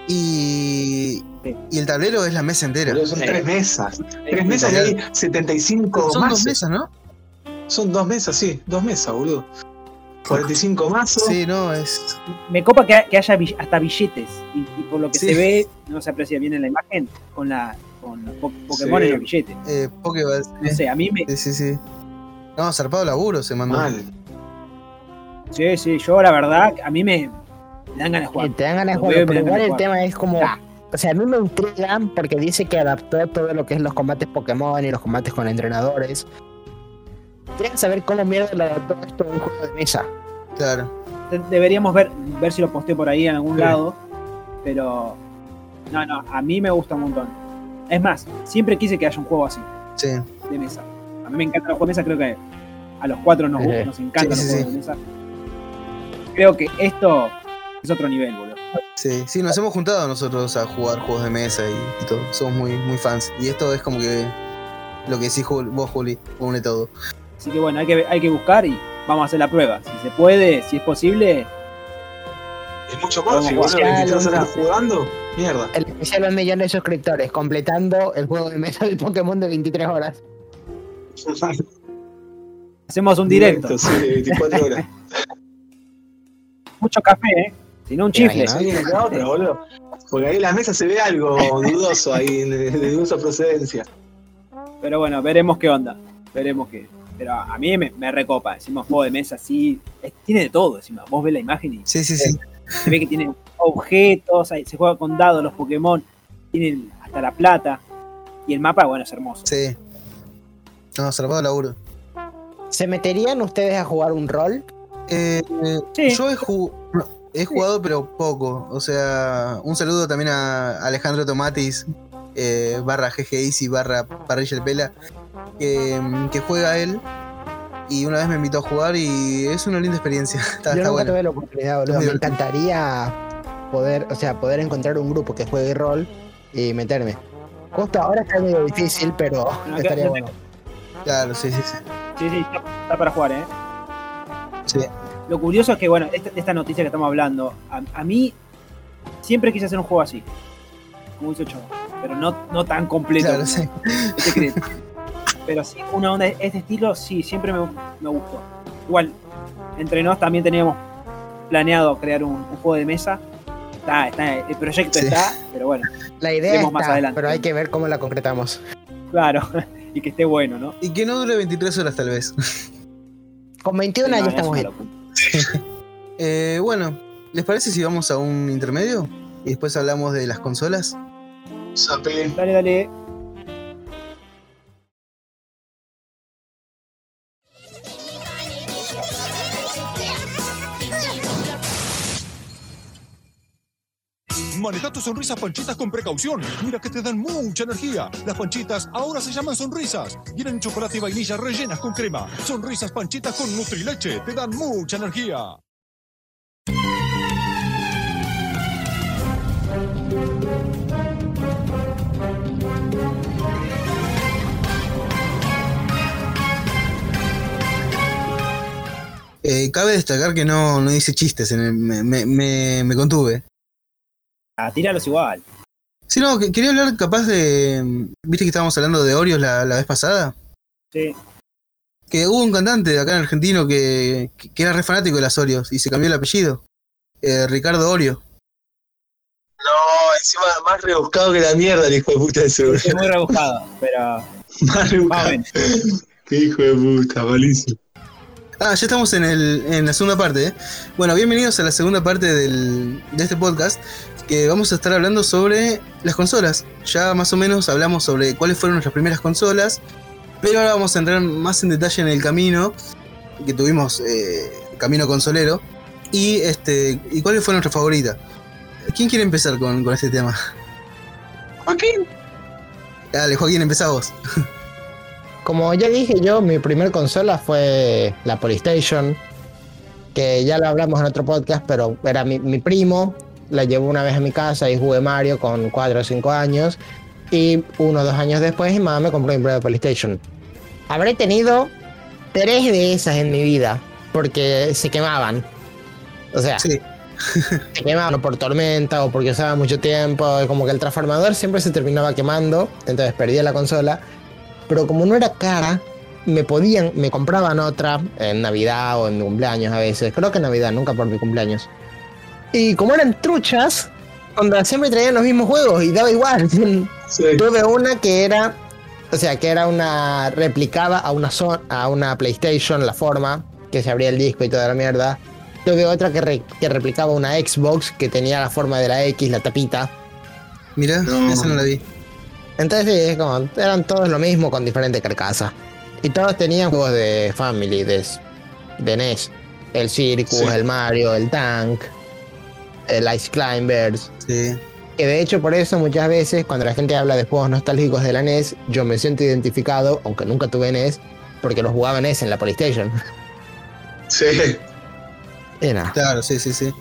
Y, Sí. y el tablero es la mesa entera. Boludo, son Sí. tres mesas. Tres mesas y hay 75 Son dos mesas, ¿no? Son dos mesas, sí, dos mesas, boludo. 45 mazos. Sí, no, es. Me copa que, que haya hasta billetes. Y, y por lo que Sí. se ve, no se aprecia bien en la imagen, con, la, con los po- Pokémon Sí. en los billetes. Eh, Pokéball. No sé, a mí me. Sí, sí, sí. No, zarpado laburo se mandó. Mal. Sí, sí, yo la verdad, a mí me, me dan ganas de jugar. te dan ganas de jugar, pero igual el tema es como. O sea, a mí me intrigan porque dice que adaptó todo lo que es los combates Pokémon y los combates con entrenadores. Quieren saber cómo mierda le adaptó esto a un juego de mesa. Claro. De- Deberíamos ver, ver si lo posteo por ahí en algún Sí. lado. Pero. No, no, a mí me gusta un montón. Es más, siempre quise que haya un juego así, Sí. de mesa. A mí me encantan los juegos de mesa, creo que A los cuatro nos, Sí. nos encantan Sí, los sí, juegos de mesa. Creo que esto es otro nivel, boludo. Sí, sí, nos hemos juntado nosotros a jugar juegos de mesa y, y todo. Somos muy, muy fans. Y esto es como que lo que decís vos, Juli, une todo. Así que bueno, hay que, hay que buscar y vamos a hacer la prueba. Si se puede, si es posible, Es mucho más, si Vamos, boludo, ya, 23 Luna. horas jugando, mierda. El especial un millón de suscriptores, completando el juego de mesa del Pokémon de 23 horas. hacemos un directo. Sí, 24 horas. Mucho café, ¿eh? Si no, un chifle. entre otras, boludo. Porque ahí en la mesa se ve algo dudoso ahí, de, de dudosa procedencia. Pero bueno, veremos qué onda. Veremos qué. Pero a mí me, me recopa. Decimos juego de mesa así. es- tiene de todo. Encima. Vos ves la imagen y Sí, sí, sí. se ve que tiene objetos. ahí se juega con dados los Pokémon. Tienen hasta la plata. Y el mapa, bueno, es hermoso. Sí. No, zarpado laburo. ¿Se meterían ustedes a jugar un rol? Eh, Sí. Yo he, ju- no, he jugado, pero poco. O sea, un saludo también a Alejandro Tomatis, eh, barra GG Easy, barra Parrilla el Pela, que, que juega él. Y una vez me invitó a jugar y es una linda experiencia. Está, Yo está nunca bueno. tuve la oportunidad, boludo. Me encantaría poder, o sea, poder encontrar un grupo que juegue rol y meterme. Justo ahora está medio difícil, pero No, estaría bueno. Claro, sí, sí, sí. Sí, sí, está, está para jugar, ¿eh? Sí. Lo curioso es que, bueno, esta, esta noticia que estamos hablando, a, a mí siempre quise hacer un juego así. Como hizo Chavo. Pero no, no tan completo. Claro, sí. este. Pero sí, una onda de este estilo, sí, siempre me, me gustó. Igual, entre nos también teníamos planeado crear un, un juego de mesa. Está, está, el proyecto Sí. está, pero bueno, La idea más está, adelante. pero hay que ver cómo la concretamos. claro. y que esté bueno, ¿no? Y que no dure 23 horas tal vez. Con 21 Sí, no, años es estamos locura. Eh, bueno, ¿les parece si vamos a un intermedio? Y después hablamos de las consolas. Sape. Dale, dale. Maneja tus sonrisas panchitas con precaución. Mira que te dan mucha energía. Las panchitas ahora se llaman sonrisas. Vienen en chocolate y vainilla rellenas con crema. Sonrisas panchitas con Nutrileche. Te dan mucha energía. Eh, cabe destacar que no, no hice chistes, en el- me contuve. A tirarlos igual. Sí, no, que- quería hablar capaz de... ¿Viste que estábamos hablando de Oreos la, la vez pasada? Sí. Que hubo un cantante acá en argentino que, que- que era re fanático de las Oreos y se cambió el apellido. Eh, Ricardo Oreo. No, encima más rebuscado que la mierda el hijo de puta ese, boludo. Es muy rebuscado, pero Más rebuscado. Qué hijo de puta, malísimo. Ah, ya estamos en, el, en la segunda parte. ¿eh? Bueno, bienvenidos a la segunda parte del- de este podcast, que vamos a estar hablando sobre las consolas. Ya más o menos hablamos sobre cuáles fueron nuestras primeras consolas, pero ahora vamos a entrar más en detalle en el camino que tuvimos, eh, camino consolero, y, este, y cuáles fueron nuestras favoritas. ¿Quién quiere empezar con, con este tema? Joaquín. Dale, Joaquín, empezá vos. Como ya dije yo, mi primer consola fue la PlayStation, que ya lo hablamos en otro podcast, pero era mi, mi primo, la llevó una vez a mi casa y jugué Mario con 4 o 5 años, y uno o dos años después mi mamá me compró mi primera PlayStation. Habré tenido tres de esas en mi vida, porque se quemaban. O sea, Sí, se quemaban por tormenta o porque usaba mucho tiempo, como que el transformador siempre se terminaba quemando, entonces perdía la consola. Pero como no era cara, me podían, me compraban otra en Navidad o en mi cumpleaños a veces. Creo que en Navidad, nunca por mi cumpleaños. Y como eran truchas, onda, siempre traían los mismos juegos y daba igual. Sí. Tuve una que era, o sea, que era una replicada a una, son- a una PlayStation, la forma, que se abría el disco y toda la mierda. Tuve otra que, re- que replicaba una Xbox, que tenía la forma de la X, la tapita. mirá, No. esa no la vi. Entonces, sí, es como, eran todos lo mismo con diferente carcasa. Y todos tenían juegos de Family, de, de NES. El Circus, Sí. el Mario, el Tank, el Ice Climbers. Sí. Que de hecho por eso muchas veces cuando la gente habla de juegos nostálgicos de la NES, yo me siento identificado, aunque nunca tuve NES, porque los jugaba en ese, en la PlayStation. Sí. Era. Claro, sí, sí, sí.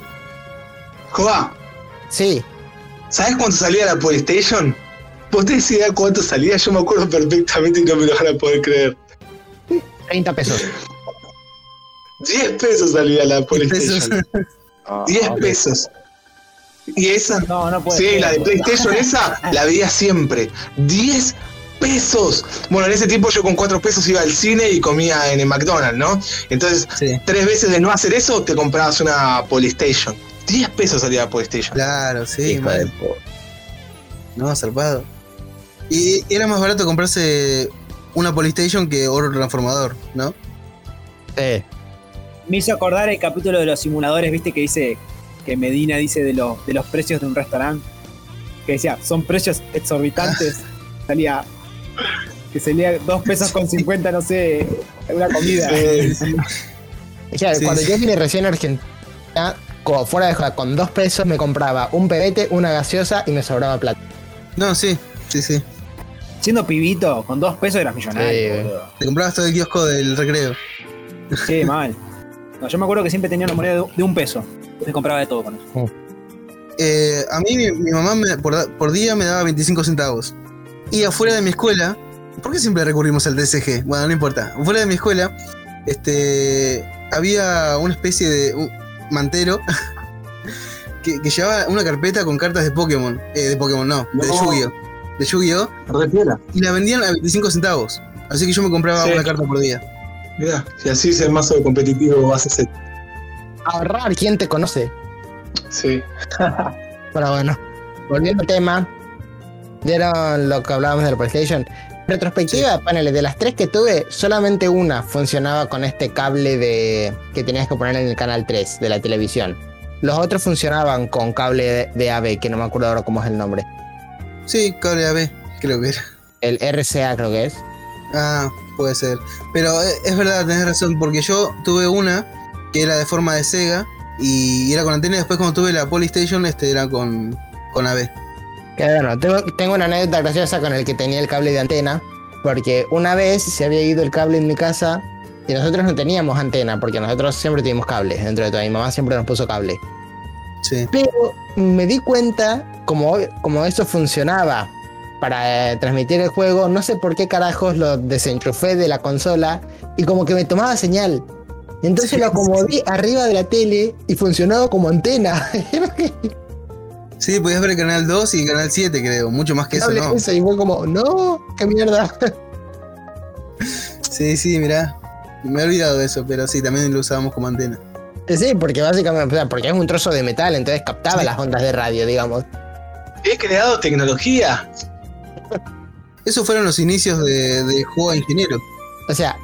Joa, Sí, ¿sabes cuánto salía la PlayStation? ¿Vos tenés idea cuánto salía? Yo me acuerdo perfectamente y no me lo van a poder creer. 30 pesos. 10 pesos salía la Pesos. PlayStation. 10 pesos. Y esa, No, no puede sí, ser, la de. PlayStation esa, la veía siempre. 10 pesos. Bueno, en ese tiempo yo con 4 pesos iba al cine y comía en el McDonald's, ¿no? Entonces, Sí, tres veces de no hacer eso, te comprabas una PlayStation. 10 pesos salía la PlayStation. claro, sí, pu- No, zarpado. Y era más barato comprarse una Polystation que oro transformador, ¿no? Sí. Me hizo acordar el capítulo de los simuladores, viste, que dice que Medina dice de, los de los precios de un restaurante. Que decía, son precios exorbitantes. Salía. Que salía dos pesos con 50, no sé, una comida. O sea, Sí, cuando yo vine recién a Argentina, como fuera de joda, con dos pesos me compraba un pebete, una gaseosa y me sobraba plata. No, sí, sí, sí. Siendo pibito, con dos pesos eras millonario. Te comprabas todo el kiosco del recreo. Sí, mal. No, yo me acuerdo que siempre tenía una moneda de, de un peso. Me compraba de todo con eso. Eh, a mí mi, mi mamá me- por, día me daba 25 centavos. Y afuera de mi escuela, ¿por qué siempre recurrimos al DSG? Bueno, no importa. Afuera de mi escuela, este, había una especie de un mantero que, que llevaba una carpeta con cartas de Pokémon. Eh, de Pokémon, no, de. Yu-Gi-Oh! De Yu-Gi-Oh! Y la vendían a 25 centavos. Así que yo me compraba Sí. una carta por día. Mirá, si así es el mazo competitivo vas a ser. Ahorrar, ¿quién te conoce? Sí. Pero bueno, volviendo al tema, ¿vieron lo que hablábamos de la PlayStation? Retrospectiva, paneles, de las tres que tuve, solamente una funcionaba con este cable de que tenías que poner en el canal 3 de la televisión. Los otros funcionaban con cable de, de AB, que no me acuerdo ahora cómo es el nombre. Sí, cable AB, creo que era. El RCA creo que es. Ah, puede ser. Pero eh, es verdad, tenés razón, porque yo tuve una que era de forma de Sega y era con antena después cuando tuve la Polystation este era con, con AB. Que bueno, tengo, tengo una anécdota graciosa con el que tenía el cable de antena, porque una vez se había ido el cable en mi casa y nosotros no teníamos antena, porque nosotros siempre tuvimos cable, dentro de todo, mi mamá siempre nos puso cable. Sí. Pero me di cuenta, como, como eso funcionaba para eh, transmitir el juego, no sé por qué carajos lo desenchufé de la consola y como que me tomaba señal. Entonces Sí, lo acomodé arriba de la tele y funcionaba como antena. Sí, podías ver el canal 2 y el canal 7, creo. Mucho más que eso, ¿no? ese, y fue como, no, qué mierda. Sí, sí, mirá. Me he olvidado de eso, pero sí, también lo usábamos como antena. Sí, porque básicamente, o sea, porque es un trozo de metal, entonces captaba Sí. las ondas de radio, digamos. He creado tecnología. Esos fueron los inicios de, de juego de ingeniero. O sea,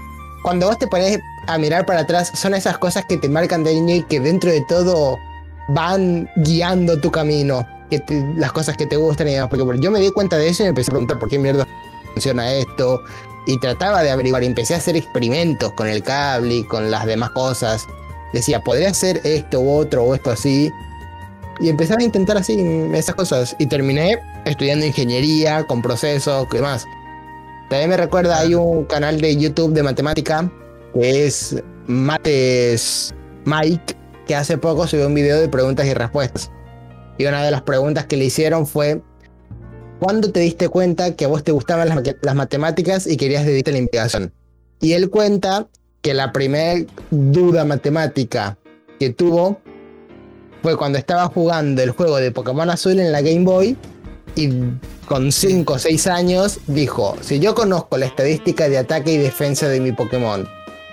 cuando vos te pones a mirar para atrás, son esas cosas que te marcan de niño y que dentro de todo van guiando tu camino. Que te- las cosas que te gustan y demás. Porque bueno, yo me di cuenta de eso y me empecé a preguntar por qué mierda funciona esto. Y trataba de averiguar y empecé a hacer experimentos con el cable y con las demás cosas. Decía, podría hacer esto u otro o esto así. Y empezaba a intentar así esas cosas. Y terminé estudiando ingeniería con procesos y demás. También me recuerda, hay un canal de YouTube de matemática que es Mates Mike, que hace poco subió un video de preguntas y respuestas. Y una de las preguntas que le hicieron fue, ¿cuándo te diste cuenta que a vos te gustaban las, ma- las matemáticas y querías dedicarte a la investigación? Y él cuenta que la primera duda matemática que tuvo fue cuando estaba jugando el juego de Pokémon Azul en la Game Boy y con 5 o 6 años dijo, si yo conozco la estadística de ataque y defensa de mi Pokémon,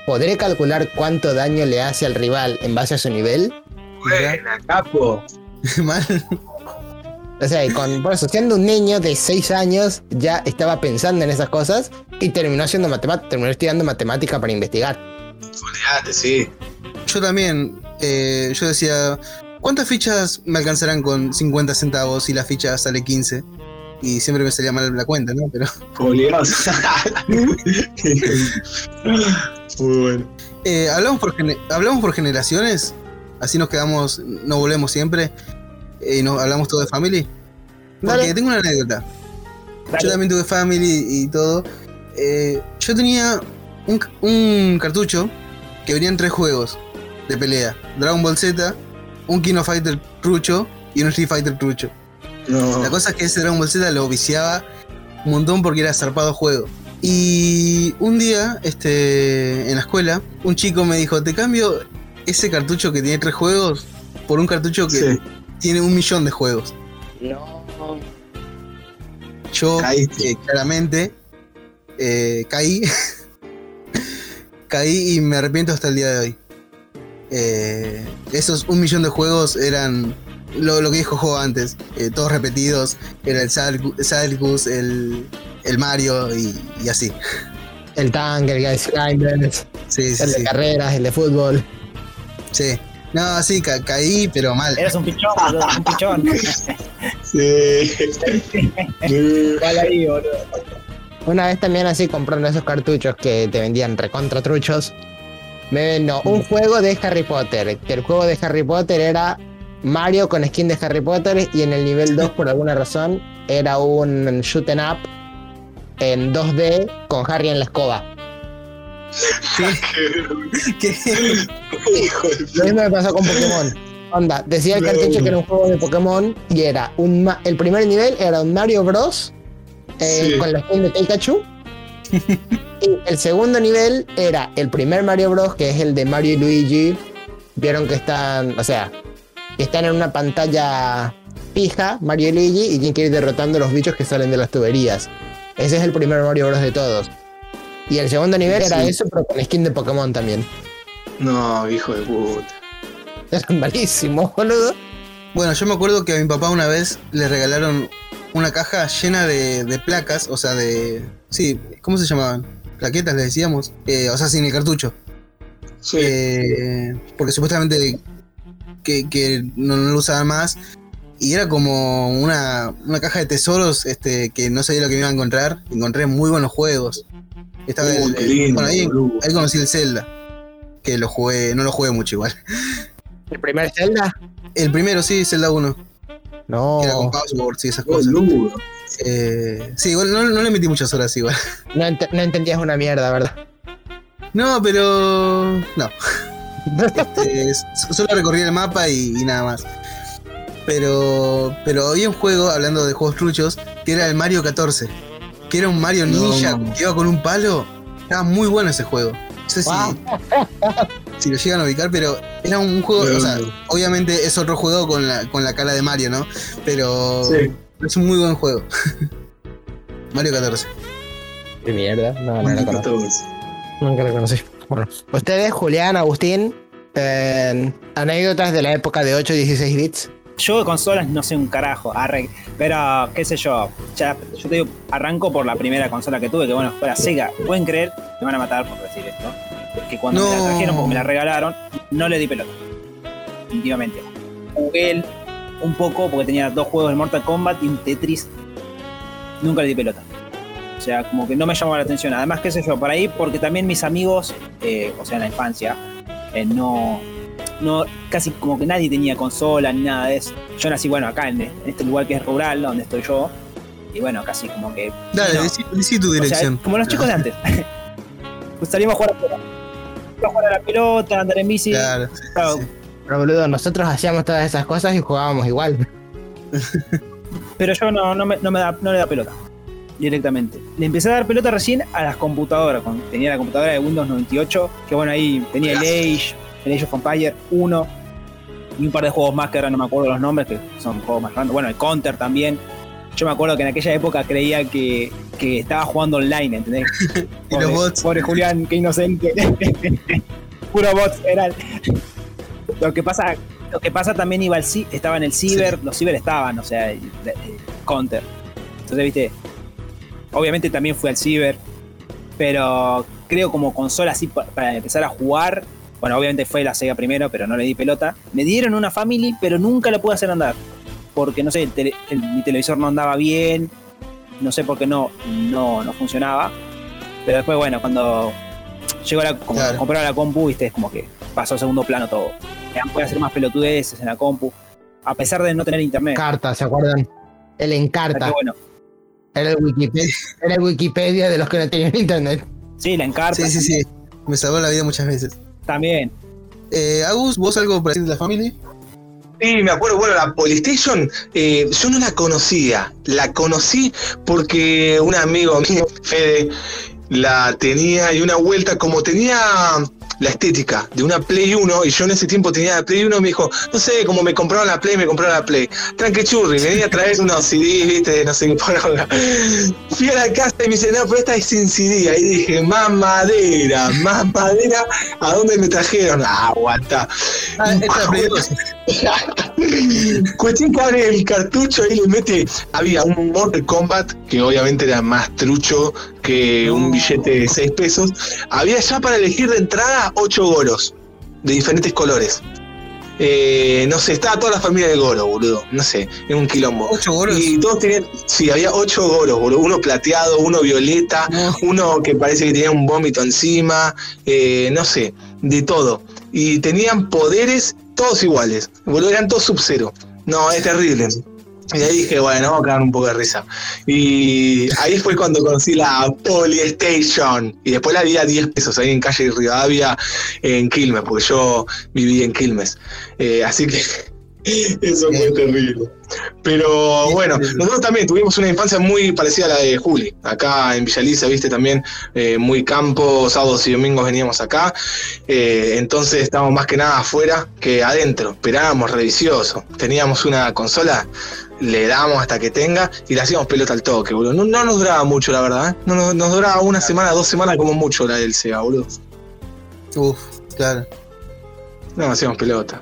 ¿podré calcular cuánto daño le hace al rival en base a su nivel? Buena, capo. Mal. O sea, con, por eso, siendo un niño de 6 años, ya estaba pensando en esas cosas y terminó haciendo matemática, terminó estudiando matemática para investigar. Olvídate, sí. Yo también, eh, yo decía, ¿cuántas fichas me alcanzarán con 50 centavos si la ficha sale 15? Y siempre me salía mal la cuenta, ¿no? Pero. Muy bueno. eh, hablamos, por hablamos por generaciones, así nos quedamos, no volvemos siempre eh, y nos hablamos todo de family. Porque Dale. tengo una anécdota. Dale. Yo también tuve family y todo. Eh, yo tenía un, un cartucho que venían tres juegos de pelea: Dragon Ball Z, un Kino Fighter trucho y un Street Fighter trucho. No. La cosa es que ese Dragon Ball Z lo viciaba un montón porque era zarpado juego. Y un día, este, en la escuela, un chico me dijo, te cambio ese cartucho que tiene tres juegos por un cartucho que Sí. tiene un millón de juegos. No. Yo, eh, claramente, eh, caí. caí y me arrepiento hasta el día de hoy. Eh, esos un millón de juegos eran lo, lo que dijo Jo antes, eh, todos repetidos. Era el Salcus, el, el Mario y, y así. El tanque, el Guys Grinders, Sí, sí, el sí. de carreras, el de fútbol. sí. No, sí, ca- caí, pero mal. Eres un pichón, boludo, un pichón. Sí. Igual ahí, boludo. Una vez también así comprando esos cartuchos que te vendían recontra truchos. Me no, un juego de Harry Potter. Que el juego de Harry Potter era Mario con skin de Harry Potter. Y en el nivel 2, por alguna razón, era un shoot 'em up en 2D con Harry en la escoba. ¿Qué? Hijo de Lo mismo me pasó con Pokémon. Onda, decía el cartucho que era un juego de Pokémon y era un ma- el primer nivel era un Mario Bros. eh, Sí. con la skin de Pikachu. y el segundo nivel era el primer Mario Bros. que es el de Mario y Luigi. Vieron que están, o sea, que están en una pantalla fija, Mario y Luigi, y tienen que ir derrotando los bichos que salen de las tuberías. Ese es el primer Mario Bros. de todos. Y el segundo nivel era eso, pero con skin de Pokémon también. No, hijo de puta. Era malísimo, boludo. Bueno, yo me acuerdo que a mi papá una vez le regalaron una caja llena de, de placas, o sea, de... Sí, ¿cómo se llamaban? Plaquetas, le decíamos. Eh, o sea, sin el cartucho. Sí. Eh, porque supuestamente que, que no, no lo usaban más. Y era como una, una caja de tesoros este, que no sabía lo que me iba a encontrar. Encontré muy buenos juegos. Estaba Uh, el- lindo, bueno, ahí, conocí el Zelda. Que lo jugué, no lo jugué mucho igual. ¿El primer Zelda? El primero sí, Zelda 1. No. Que era con passwords y esas cosas. Eh, sí, igual no, no le metí muchas horas igual. No, ent- no entendías una mierda, ¿verdad? No, pero. No. Este, solo recorrí el mapa y, y nada más. Pero. Pero había un juego, hablando de juegos truchos, que era el Mario 14. Que era un Mario No. Ninja que iba con un palo. Estaba muy bueno ese juego. No sé si, Wow. si lo llegan a ubicar, pero era un juego. O sea, obviamente es otro juego con la, con la cara de Mario, ¿no? Pero. Sí. Es un muy buen juego. Mario 14. Qué mierda. No, no conozco. 14. Nunca la conocí. Bueno, ustedes, Julián, Agustín, eh, anécdotas de la época de 8 y 16 bits. Yo de consolas no sé un carajo, arre, pero qué sé yo, ya, yo te digo, arranco por la primera consola que tuve, que bueno, fue la Sega. Pueden creer, me van a matar por decir esto, que cuando me la trajeron, porque me la regalaron, no le di pelota. Definitivamente. Jugué un poco porque tenía dos juegos de Mortal Kombat y un Tetris. Nunca le di pelota. O sea, como que no me llamaba la atención. Además, qué sé yo, por ahí, porque también mis amigos, eh, o sea, en la infancia, eh, no, no, casi como que nadie tenía consola ni nada de eso. Yo nací, bueno, acá en, en este lugar que es rural, donde estoy yo. Y bueno, casi como que. Dale, no. decí, decí tu O sea, dirección. como los chicos de antes. pues salimos a jugar a la pelota. A jugar a la pelota, andar en bici. Claro. Claro, sí. Pero boludo, nosotros hacíamos todas esas cosas y jugábamos igual. Pero yo no, no, me, no, me da, no le da pelota. Directamente. Le empecé a dar pelota recién a las computadoras. Cuando tenía la computadora de Windows 98. Que bueno, ahí tenía el Age, el Age of Empire 1. Y un par de juegos más que ahora no me acuerdo los nombres, que son juegos más grandes. Bueno, el Counter también. Yo me acuerdo que en aquella época creía que, que estaba jugando online, ¿entendés? Y los bots. Pobre Julián, qué inocente. Puro bots, era. Lo que pasa, lo que pasa también iba al estaba en el ciber, los ciber estaban, o sea, el, el counter. Entonces, viste, obviamente también fui al ciber, pero creo como consola así pa- para empezar a jugar. Bueno, obviamente fue la Sega primero, pero no le di pelota. Me dieron una Family, pero nunca la pude hacer andar. Porque, no sé, el tele- el- mi televisor no andaba bien. No sé por qué no, no, no funcionaba. Pero después, bueno, cuando llegó la, como Claro. comprar la compu, viste, es como que pasó a segundo plano todo. Ya puede hacer más pelotudeces en la compu. A pesar de no tener internet. Carta, ¿se acuerdan? El Encarta. que bueno, Era el Wikipedia, era el Wikipedia de los que no tenían internet. Sí, la encarta. Sí, sí, sí. Me salvó la vida muchas veces. También. Eh, Agus, ¿vos algo para decir de la familia? Sí, me acuerdo, bueno, la Polystation, eh, yo no la conocía. La conocí porque un amigo mío, Fede, la tenía y una vuelta, como tenía la estética de una Play 1, y yo en ese tiempo tenía la Play 1, me dijo, no sé, como me compraron la Play, me compraron la Play. Tranque churri, me venía a traer unos CDs, viste, no sé qué poronga. Fui a la casa y me dice, no, pero esta es sin CD. Ahí dije, más madera, más madera, ¿a dónde me trajeron? Ah, aguanta. Ah, esta Play 2. Cuestión que abre el cartucho y le mete. Había un Mortal Kombat que obviamente era más trucho que un billete de 6 pesos. Había ya para elegir de entrada 8 goros de diferentes colores. Eh, no sé, estaba toda la familia de Goro, boludo. No sé, en un quilombo. ¿Ocho goros? Y todos tenían. Sí, había 8 goros, boludo. Uno plateado, uno violeta, No. uno que parece que tenía un vómito encima. eh, no sé, de todo. Y tenían poderes todos iguales. Boludo, eran todos sub-zero. No, es terrible. Y ahí dije, bueno, vamos a cagar un poco de risa. Y ahí fue cuando conocí la Polystation. Y después la vi a 10 pesos ahí en calle Rivadavia, en Quilmes, porque yo viví en Quilmes. Eh, así que eso fue terrible. Pero bueno, nosotros también tuvimos una infancia muy parecida a la de Juli. Acá en Villaliza, viste, también eh, muy campo, sábados y domingos veníamos acá. Eh, entonces estábamos más que nada afuera que adentro. Esperábamos revisioso. Teníamos una consola, le damos hasta que tenga y le hacíamos pelota al toque, boludo. No, no nos duraba mucho, la verdad. ¿eh? No, nos- nos duraba una semana, dos semanas como mucho la del Sega, boludo. Uf, claro. No hacíamos pelota.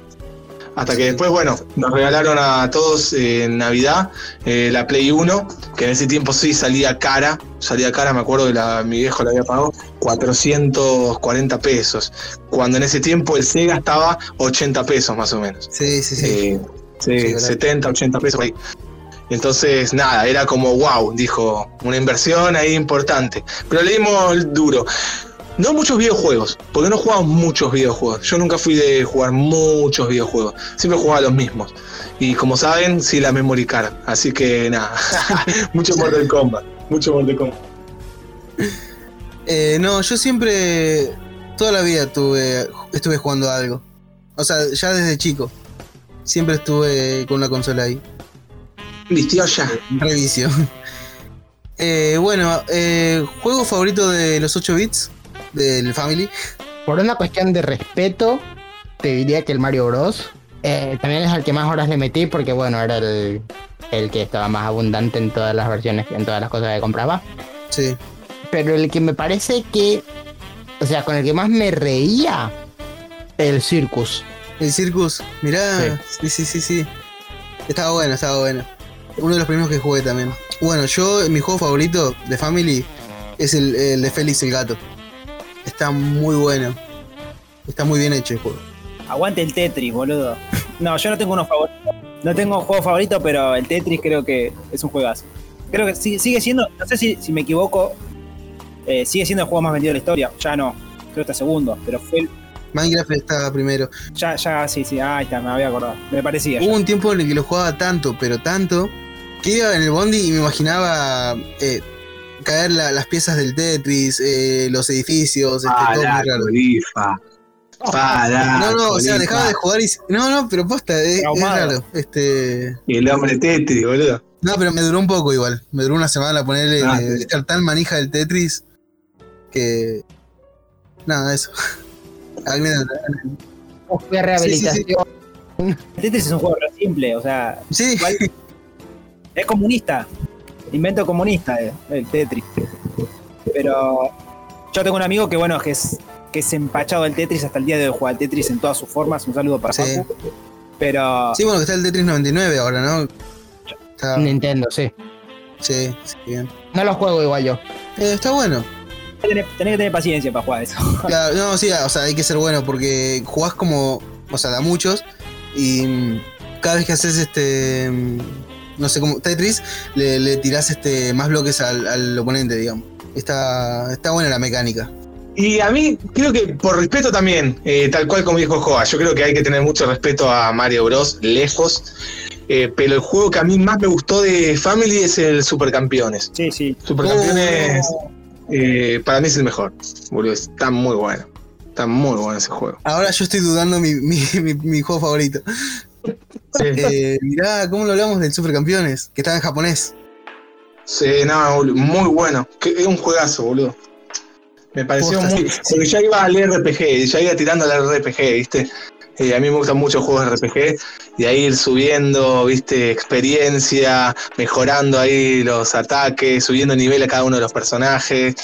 Hasta que después, bueno, nos regalaron a todos eh, en Navidad eh, la Play 1, que en ese tiempo sí salía cara. Salía cara, me acuerdo que la, mi viejo la había pagado 440 pesos. Cuando en ese tiempo el Sega estaba 80 pesos más o menos. Sí, sí, sí. Eh, sí, Sí, ¿verdad? 70, 80 pesos por ahí. Entonces, nada, era como wow, dijo, una inversión ahí importante. Pero le dimos duro. No muchos videojuegos, porque no jugamos muchos videojuegos. Yo nunca fui de jugar muchos videojuegos. Siempre jugaba los mismos. Y como saben, sí la memory card. Así que nada, mucho Mortal Kombat. Mucho Mortal Kombat. Eh, no, yo siempre, toda la vida tuve, estuve jugando a algo. O sea, ya desde chico. Siempre estuve con una consola ahí. Vistió ya. Revicio. Eh, bueno, eh, juego favorito de los 8 bits del Family. Por una cuestión de respeto, te diría que el Mario Bros. Eh, también es al que más horas le metí porque, bueno, era el, el que estaba más abundante en todas las versiones, en todas las cosas que compraba. Sí. Pero el que me parece que, o sea, con el que más me reía, el Circus. El Circus, mirá. Sí, sí, sí, sí. Estaba bueno, estaba bueno. Uno de los primeros que jugué también. Bueno, yo, mi juego favorito de Family es el, el de Félix el Gato. Está muy bueno. Está muy bien hecho el juego. Aguante el Tetris, boludo. No, yo no tengo uno favorito. No tengo un juego favorito, pero el Tetris creo que es un juegazo. Creo que sí- sigue siendo, no sé si, si me equivoco, eh, sigue siendo el juego más vendido de la historia. Ya no, creo que está segundo, pero fue el- Minecraft estaba primero. ya, ya, sí, sí, ahí está, me había acordado. Me parecía. Hubo ya. un tiempo en el que lo jugaba tanto, pero tanto, que iba en el bondi y me imaginaba eh, caer la- las piezas del Tetris, eh, los edificios, este, todo Para, muy raro. Colifa. Para. No, no, o sea, dejaba de jugar y. No, no, pero posta, es, es raro. Este. El hombre Tetris, boludo. No, pero me duró un poco igual. Me duró una semana ponerle Ah, sí. estar tan manija del Tetris que. Nada, eso. Fue rehabilitación. El Tetris es un juego re simple, o sea, Sí, igual es comunista. Invento comunista eh, el Tetris. Pero yo tengo un amigo que bueno, que es que es empachado del Tetris hasta el día de hoy juega al Tetris en todas sus formas. Un saludo para Sí. Facu. Pero sí, bueno, que está el Tetris 99 ahora, ¿no? Está, Nintendo, sí. sí, sí, bien. No lo juego igual yo. Eh, está bueno. Tenés, tenés que tener paciencia para jugar eso. Claro, no, sí, o sea, hay que ser bueno porque jugás como, o sea, da muchos y mm, cada vez que haces este, mm, no sé cómo, Tetris, le, le tirás este, más bloques al, al oponente, digamos. Está, está buena la mecánica. Y a mí, creo que por respeto también, eh, tal cual como dijo Joa, yo creo que hay que tener mucho respeto a Mario Bros. lejos. eh, pero el juego que a mí más me gustó de Family es el Supercampeones. Sí, sí. Supercampeones. Oh, eh, para mí es el mejor. Boludo, está muy bueno. Está muy bueno ese juego. Ahora yo estoy dudando mi, mi, mi, mi juego favorito. Sí, Eh, mirá, ¿cómo lo hablamos del Supercampeones? Que estaba en japonés. sí, no, boludo, muy bueno. Que- Es un juegazo, boludo. Me pareció Posta, muy. sí, sí. Porque ya iba al RPG, ya iba tirando al RPG, ¿viste? Eh, a mí me gustan mucho los juegos de RPG y ahí ir subiendo, ¿viste? Experiencia, mejorando ahí los ataques, subiendo nivel a cada uno de los personajes.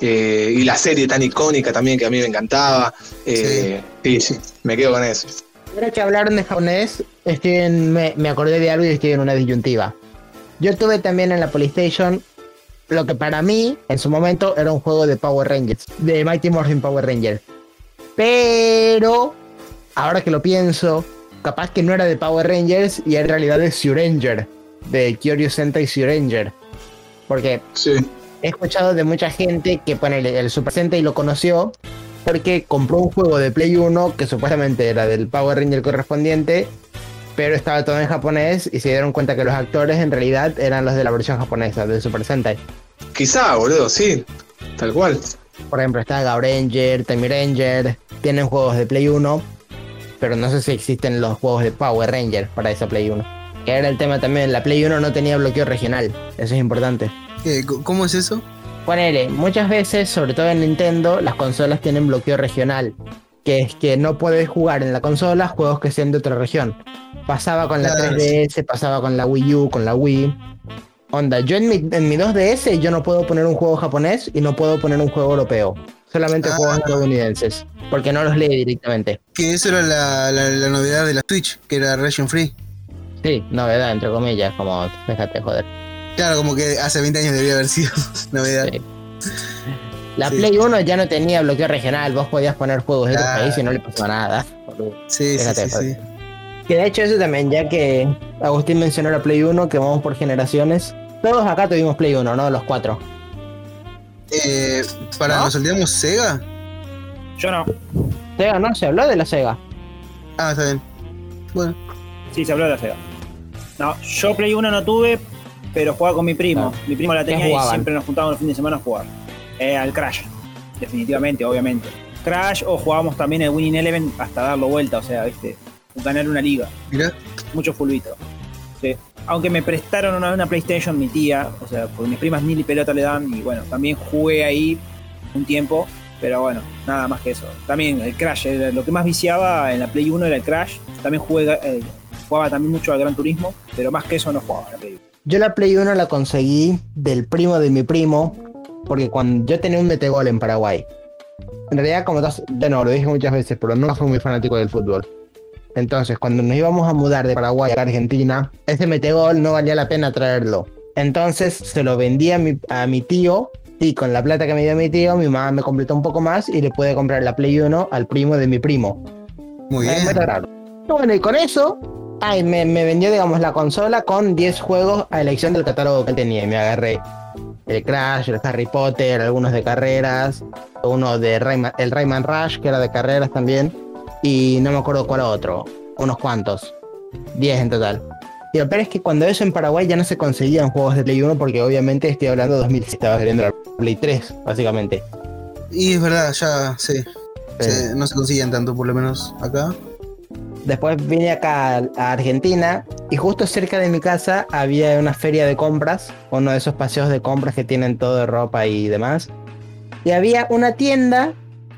eh, y la serie tan icónica también que a mí me encantaba. Eh, sí. sí, me quedo con eso. Ahora que hablaron de japonés, estoy en- me, me acordé de algo y estoy en una disyuntiva. Yo tuve también en la PlayStation lo que para mí en su momento era un juego de Power Rangers, de Mighty Morphin Power Rangers. Pero ahora que lo pienso, capaz que no era de Power Rangers y en realidad de Zyuranger, de Kyoryu Sentai Zyuranger. Porque Sí, he escuchado de mucha gente que pone el, el Super Sentai y lo conoció porque compró un juego de Play 1 que supuestamente era del Power Ranger correspondiente, pero estaba todo en japonés y se dieron cuenta que los actores en realidad eran los de la versión japonesa del Super Sentai. quizá, boludo, sí. Tal cual. Por ejemplo, está Garanger, Time Ranger, tienen juegos de Play 1, pero no sé si existen los juegos de Power Ranger para esa Play 1. Que era el tema también, la Play 1 no tenía bloqueo regional, eso es importante. ¿Cómo es eso? Ponele, muchas veces, sobre todo en Nintendo, las consolas tienen bloqueo regional, que es que no puedes jugar en la consola juegos que sean de otra región. Pasaba con la Claro. 3DS, pasaba con la Wii U, con la Wii. Onda, yo en mi, en mi 2DS yo no puedo poner un juego japonés y no puedo poner un juego europeo. Solamente Ah. juegos estadounidenses, porque no los lee directamente. Que eso era la, la, la novedad de la Twitch, que era region free. Sí, novedad, entre comillas, como déjate joder. Claro, como que hace 20 años debería haber sido novedad. Sí. La Sí. Play 1 ya no tenía bloqueo regional, vos podías poner juegos de otro Claro. país y no le pasaba nada. Sí, sí, Déjate sí, de sí. Que de hecho eso también, ya que Agustín mencionó la Play 1, que vamos por generaciones. Todos acá tuvimos Play 1, ¿no? Los cuatro. Eh, para, ¿No? ¿nos Sega? Yo no. Sega, ¿no? Se habló de la Sega. Ah, está bien. Bueno, Sí, se habló de la Sega. No, yo Play 1 no tuve, pero jugaba con mi primo. Mi primo la ¿Qué tenía y siempre nos juntábamos los fines de semana a jugar. Eh, al Crash, definitivamente, obviamente. Crash o jugábamos también el Winning Eleven hasta darlo vuelta, o sea, viste, ganar una liga. mirá. Mucho fulbito. Sí. Aunque me prestaron una, una PlayStation mi tía, o sea, porque mis primas ni pelota le dan, y bueno, también jugué ahí un tiempo, pero bueno, nada más que eso. También el Crash, lo que más viciaba en la Play 1 era el Crash. También jugué, eh, jugaba también mucho al Gran Turismo, pero más que eso no jugaba en la Play 1. Yo la Play 1 la conseguí del primo de mi primo, porque cuando yo tenía un metegol en Paraguay. En realidad, como todos, de no, lo dije muchas veces, pero nunca fui muy fanático del fútbol. Entonces, cuando nos íbamos a mudar de Paraguay a Argentina, ese metegol no valía la pena traerlo. Entonces, se lo vendí a mi, a mi tío, y con la plata que me dio mi tío, mi mamá me completó un poco más y le pude comprar la Play 1 al primo de mi primo. Muy bien. Bueno, y con eso, ay, me, me vendió, digamos, la consola con 10 juegos a elección del catálogo que tenía. Y me agarré el Crash, el Harry Potter, algunos de carreras, uno de Rayman, el Rayman Rush, que era de carreras también. Y no me acuerdo cuál otro, unos cuantos. 10 en total. Y lo peor es que cuando eso en Paraguay ya no se conseguían juegos de Play 1, porque obviamente estoy hablando de 2006, estaba saliendo la Play 3, básicamente. Y es verdad, ya, sí. Sí. Se- no se consiguen tanto, por lo menos acá. Después vine acá a Argentina y justo cerca de mi casa había una feria de compras, uno de esos paseos de compras que tienen todo de ropa y demás. Y había una tienda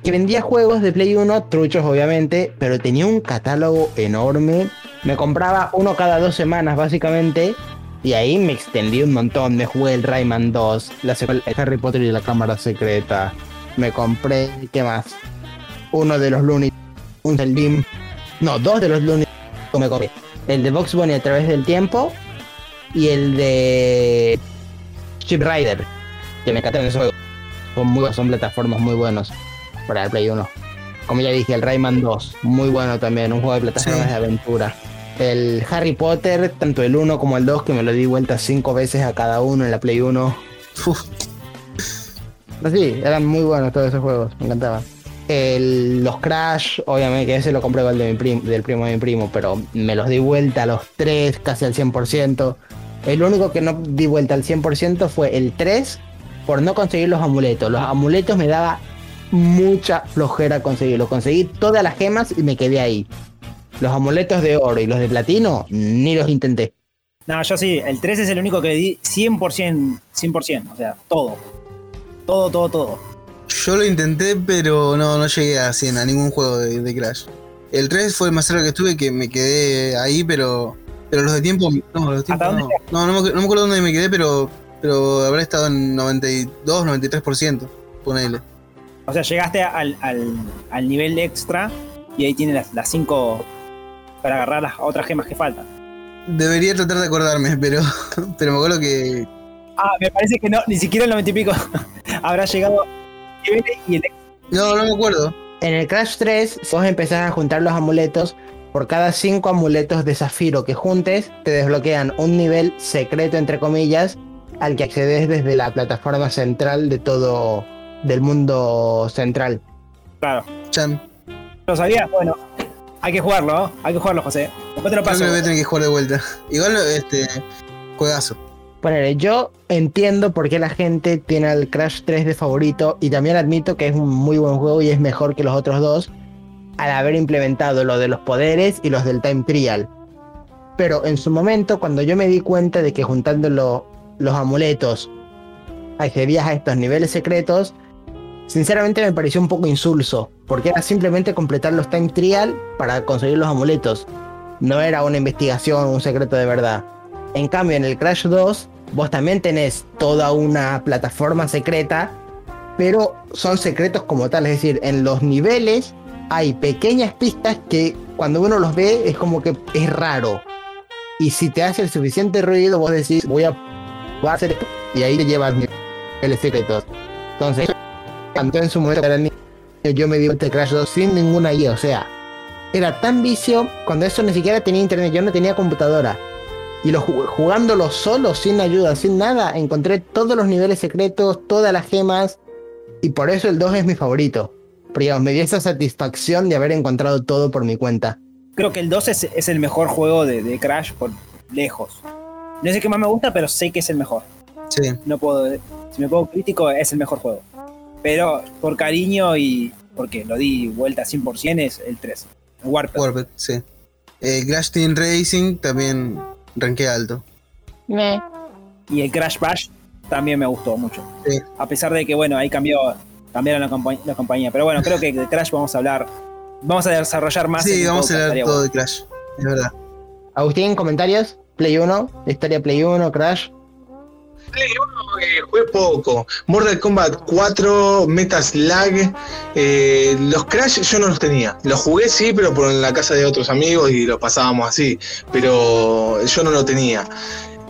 que vendía juegos de Play 1, truchos obviamente, pero tenía un catálogo enorme. Me compraba uno cada dos semanas básicamente. Y ahí me extendí un montón. Me jugué el Rayman 2, la secuela- el Harry Potter y la Cámara Secreta. Me compré, ¿qué más? Uno de los Looney, un del Lim, no, dos de los lunes me compré. El de Box Bunny a través del tiempo y el de Ship Rider, que me encantan esos juegos. Son, muy, son plataformas muy buenos para el Play 1. Como ya dije, el Rayman 2, muy bueno también, un juego de plataformas Sí. de aventura. El Harry Potter, tanto el 1 como el 2, que me lo di vuelta cinco veces a cada uno en la Play 1. Uf, Sí, eran muy buenos todos esos juegos, me encantaban. El- los Crash, obviamente, que ese lo compré igual de mi prim- del primo de mi primo, pero me los di vuelta a los tres, casi al 100%. El único que no di vuelta al 100% fue el 3 por no conseguir los amuletos. Los amuletos me daba mucha flojera conseguirlos. Conseguí todas las gemas y me quedé ahí. Los amuletos de oro y los de platino, ni los intenté. No, yo sí, el 3 es el único que le di 100%, 100%, o sea, todo. Todo, todo, todo. Yo lo intenté, pero no, no llegué a 100 a ningún juego de, de Crash. El 3 fue el más cerca que estuve, que me quedé ahí, pero pero los de tiempo, no, los de tiempo ¿Hasta no. dónde No, no me, no me acuerdo dónde me quedé, pero, pero habré estado en 92, 93%, ponele. O sea, llegaste al, al, al nivel extra y ahí tienes las, las 5 para agarrar las otras gemas que faltan. Debería tratar de acordarme, pero, pero me acuerdo que Ah, me parece que no, ni siquiera el 90 y pico habrá llegado nivel y el No, no me acuerdo. En el Crash 3, vos empezás a juntar los amuletos. Por cada 5 amuletos de zafiro que juntes, te desbloquean un nivel secreto, entre comillas, al que accedes desde la plataforma central de todo, del mundo central. Claro. Chan. ¿Lo sabías? Bueno, hay que jugarlo, ¿no? Hay que jugarlo, José. Después te lo Creo paso. que lo voy a tener que jugar de vuelta. Igual, este. Juegazo. Ponele, yo entiendo por qué la gente tiene al Crash 3 de favorito y también admito que es un muy buen juego y es mejor que los otros dos al haber implementado lo de los poderes y los del time trial. Pero en su momento, cuando yo me di cuenta de que juntando lo- los amuletos accedías a estos niveles secretos, sinceramente me pareció un poco insulso, porque era simplemente completar los time trial para conseguir los amuletos. No era una investigación, un secreto de verdad. En cambio, en el Crash 2, vos también tenés toda una plataforma secreta, pero son secretos como tal. Es decir, en los niveles hay pequeñas pistas que cuando uno los ve es como que es raro. Y si te hace el suficiente ruido, vos decís, voy a, hacer esto. Y ahí te llevas niveles secretos. Entonces, cuando en su momento era niño, yo me di este Crash 2 sin ninguna guía. O sea, era tan vicio cuando eso ni siquiera tenía internet. Yo no tenía computadora. Y lo, ju- jugándolo solo, sin ayuda, sin nada, encontré todos los niveles secretos, todas las gemas. Y por eso el 2 es mi favorito. Pero me dio esa satisfacción de haber encontrado todo por mi cuenta. Creo que el 2 es, es el mejor juego de, de Crash por lejos. No sé qué más me gusta, pero sé que es el mejor. Sí. No puedo. Si me pongo crítico, es el mejor juego. Pero por cariño y porque lo di vuelta 100% es el 3. El Warped. Warped, sí. Eh, Crash Team Racing también ranqué alto. Y el Crash Bash también me gustó mucho. Sí. A pesar de que, bueno, ahí cambió, cambiaron la, compa- la compañía. Pero bueno, creo que de Crash vamos a hablar. Vamos a desarrollar más. Sí, vamos a hablar todo de Crash. Es verdad. Agustín, comentarios. Play 1, historia Play 1, Crash. Play 1 eh, jugué poco. Mortal Kombat 4, Metal Slug. eh, los Crash yo no los tenía. Los jugué sí, pero por en la casa de otros amigos y los pasábamos así. Pero yo no lo tenía.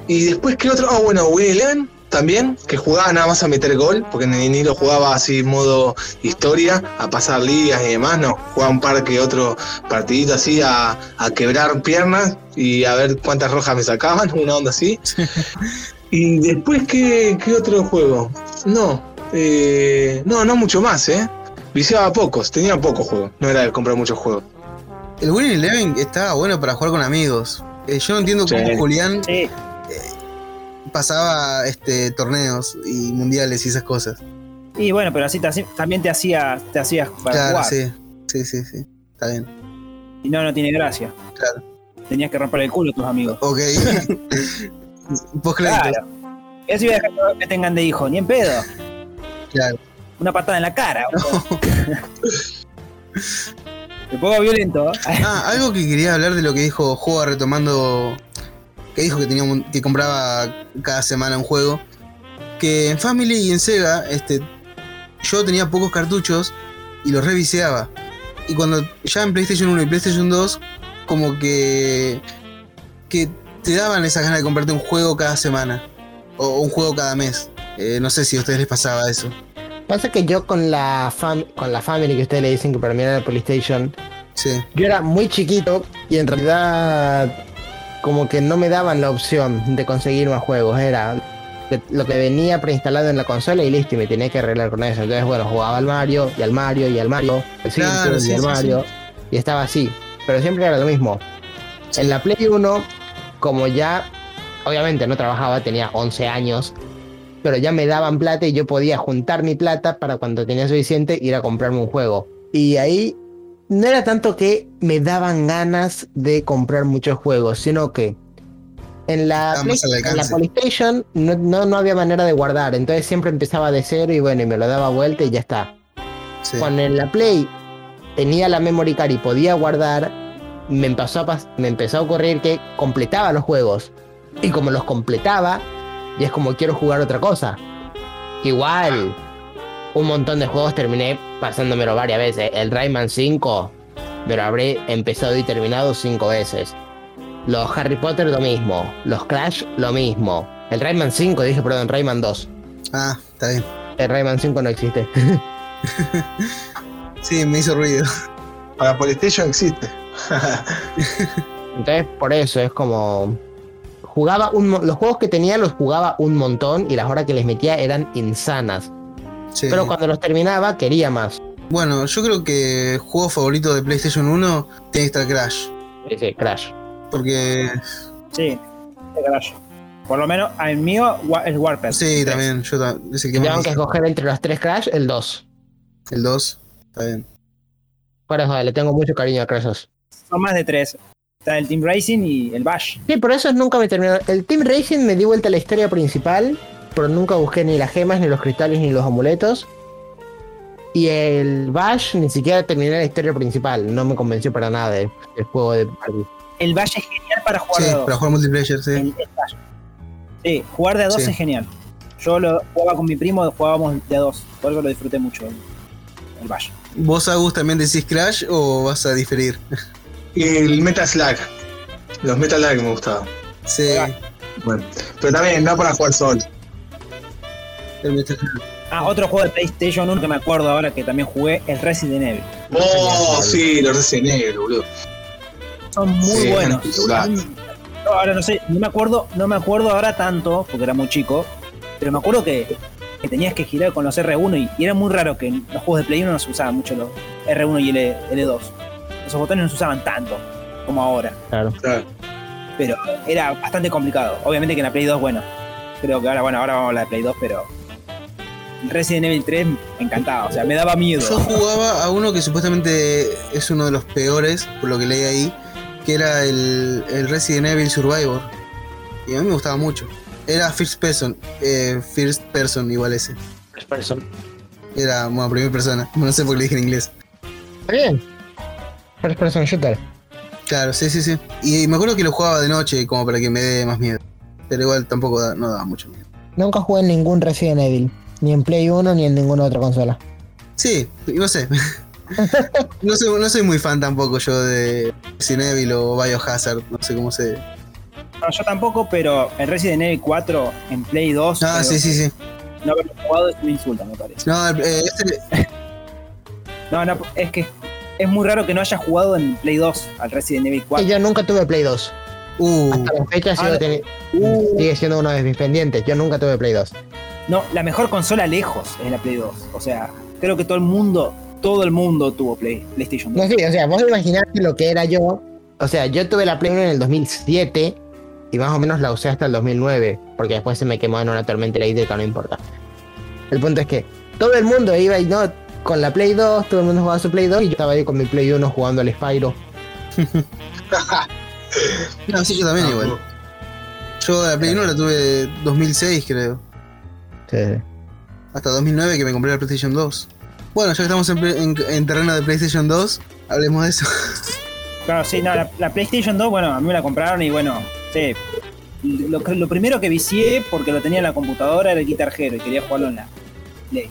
Y después, ¿qué otro? Ah, bueno, Win también, que jugaba nada más a meter gol, porque ni, ni lo jugaba así modo historia, a pasar ligas y demás, no. Jugaba un par que otro partidito así a, a quebrar piernas y a ver cuántas rojas me sacaban, una onda así. Y después, ¿qué, qué otro juego? No, eh, no, no mucho más, ¿eh? Viciaba pocos, tenía pocos juegos, no era de comprar muchos juegos. El Winning Eleven estaba bueno para jugar con amigos. Eh, yo no entiendo cómo. Julián Sí, pasaba este torneos y mundiales y esas cosas. y bueno, pero así te hacía- también te hacías te hacías para claro, jugar. sí. Sí, sí, sí. Está bien. Y no, no tiene gracia. Claro. Tenías que romper el culo a tus amigos. Ok. Post créditos. Claro. Eso iba a dejar que tengan de hijo, ni en pedo. Claro. Una patada en la cara. Me pongo violento. Ah, algo que quería hablar de lo que dijo Joa retomando. Que dijo que tenía un- que compraba cada semana un juego. Que en Family y en Sega, este. Yo tenía pocos cartuchos y los reviseaba. Y cuando ya en PlayStation 1 y PlayStation 2, como que. que te daban esas ganas de comprarte un juego cada semana. O un juego cada mes. Eh, no sé si a ustedes les pasaba eso. Pasa que yo con la, fam- con la Family que ustedes le dicen que para mí era la PlayStation, Sí. yo era muy chiquito y en realidad como que no me daban la opción de conseguir más juegos. Era lo que venía preinstalado en la consola y listo, y me tenía que arreglar con eso. Entonces, bueno, jugaba al Mario y al Mario y al Mario, el Claro, Circus sí, y al sí, Mario, y estaba así. Pero siempre era lo mismo. En la Play 1, como ya obviamente no trabajaba, tenía 11 años, pero ya me daban plata y yo podía juntar mi plata para cuando tenía suficiente ir a comprarme un juego. Y ahí no era tanto que me daban ganas de comprar muchos juegos, sino que en la, Play- en la. PlayStation no, no, no había manera de guardar, entonces siempre empezaba de cero y bueno, y me lo daba vuelta y ya está. Sí. Cuando en la Play tenía la memory card y podía guardar, me empezó a, me empezó a ocurrir que completaba los juegos. Y como los completaba, ya es como quiero jugar otra cosa. Igual, un montón de juegos terminé pasándomelo varias veces. El Rayman 5, me lo habré empezado y terminado cinco veces. Los Harry Potter lo mismo. Los Crash lo mismo. El Rayman 5, dije, perdón, Rayman 2. Ah, está bien. El Rayman 5 no existe. Sí, me hizo ruido. Para PlayStation existe. Entonces, por eso es como. Jugaba un, los juegos que tenía los jugaba un montón y las horas que les metía eran insanas. Sí. Pero cuando los terminaba, quería más. Bueno, yo creo que juego favorito de PlayStation 1 tiene que estar Crash. Ese Crash. Porque Sí, Crash. Por lo menos, al mío el Warped. sí, también, yo es el que Si tengo más. que escoger entre los tres Crash, el 2. El 2, está bien. Por eso le tengo mucho cariño a Crash 2. Son más de tres. Está el Team Racing y el Bash. Sí, por eso nunca me terminó. El Team Racing me di vuelta a la historia principal, pero nunca busqué ni las gemas, ni los cristales, ni los amuletos. Y el Bash ni siquiera terminé la historia principal. No me convenció para nada el, el juego de Barbie. El Bash es genial para jugar Sí, de dos. para jugar multiplayer, sí. El- el Bash. Sí, jugar de a dos Sí. es genial. Yo lo jugaba con mi primo, jugábamos de a dos. Por eso lo disfruté mucho el, el Bash. ¿Vos, Agus, también decís Crash o vas a diferir? El Metal Slug. Los Metal Slug me gustaban. Sí, Bueno, pero también no para jugar solo. el Metal Gear. Ah, otro juego de PlayStation 1 que me acuerdo ahora que también jugué, el Resident Evil. Oh, sí, los Resident Evil, boludo. Son muy Sí, buenos. ahora no sé, no me acuerdo, no me acuerdo ahora tanto, porque era muy chico, pero me acuerdo que, que tenías que girar con los R1 y, y era muy raro que en los juegos de Play 1 no se usaban mucho los R1 y L, L2. Esos botones no se usaban tanto como ahora, Claro. Claro. pero era bastante complicado. Obviamente que en la Play 2, bueno, creo que ahora, bueno, ahora vamos a la de Play 2, pero Resident Evil 3 me encantaba, o sea, me daba miedo. Yo jugaba a uno que supuestamente es uno de los peores, por lo que leí ahí, que era el, el Resident Evil Survivor. Y a mí me gustaba mucho. Era First Person, eh, First Person igual ese. First person. Era, bueno, primera persona. No sé por qué le dije en inglés. Está bien. First person shooter. Claro, sí, sí, sí. Y me acuerdo que lo jugaba de noche como para que me dé más miedo. Pero igual tampoco da- no daba mucho miedo. Nunca jugué en ningún Resident Evil. Ni en Play 1 ni en ninguna otra consola. Sí, no sé. no, soy, no soy muy fan tampoco yo de Resident Evil o Biohazard, no sé cómo se... No, yo tampoco, pero el Resident Evil 4 en Play 2, Ah, sí, sí, sí. no haberlo jugado es una insulta, me parece. No, eh, ese- No, no, es que es muy raro que no haya jugado en Play 2 al Resident Evil Y 4. yo nunca tuve Play 2. uh, Hasta la fecha sigo Ah, teni- Uh. sigue siendo uno de mis pendientes. Yo nunca tuve Play 2. No, la mejor consola lejos es la Play 2. O sea, creo que todo el mundo, todo el mundo tuvo Play, PlayStation 2. No sé, o sea, vos imaginate lo que era yo. O sea, yo tuve la Play 1 en el 2007 y más o menos la usé hasta el 2009, porque después se me quemó en una tormenta eléctrica, no importa. El punto es que todo el mundo iba y no con la Play 2, todo el mundo jugaba su Play 2 y yo estaba ahí con mi Play 1 jugando al Spyro. no, sí, yo también igual. Yo la Play 1 la tuve 2006 creo. Sí. Hasta 2009 que me compré la PlayStation 2. Bueno, ya que estamos en, en- en terreno de PlayStation 2, hablemos de eso. Claro, sí, no, la, la PlayStation 2, bueno, a mí me la compraron y bueno, sí. Lo, primero que vicié, porque lo tenía en la computadora, era el Guitar Hero y quería jugarlo en la Play.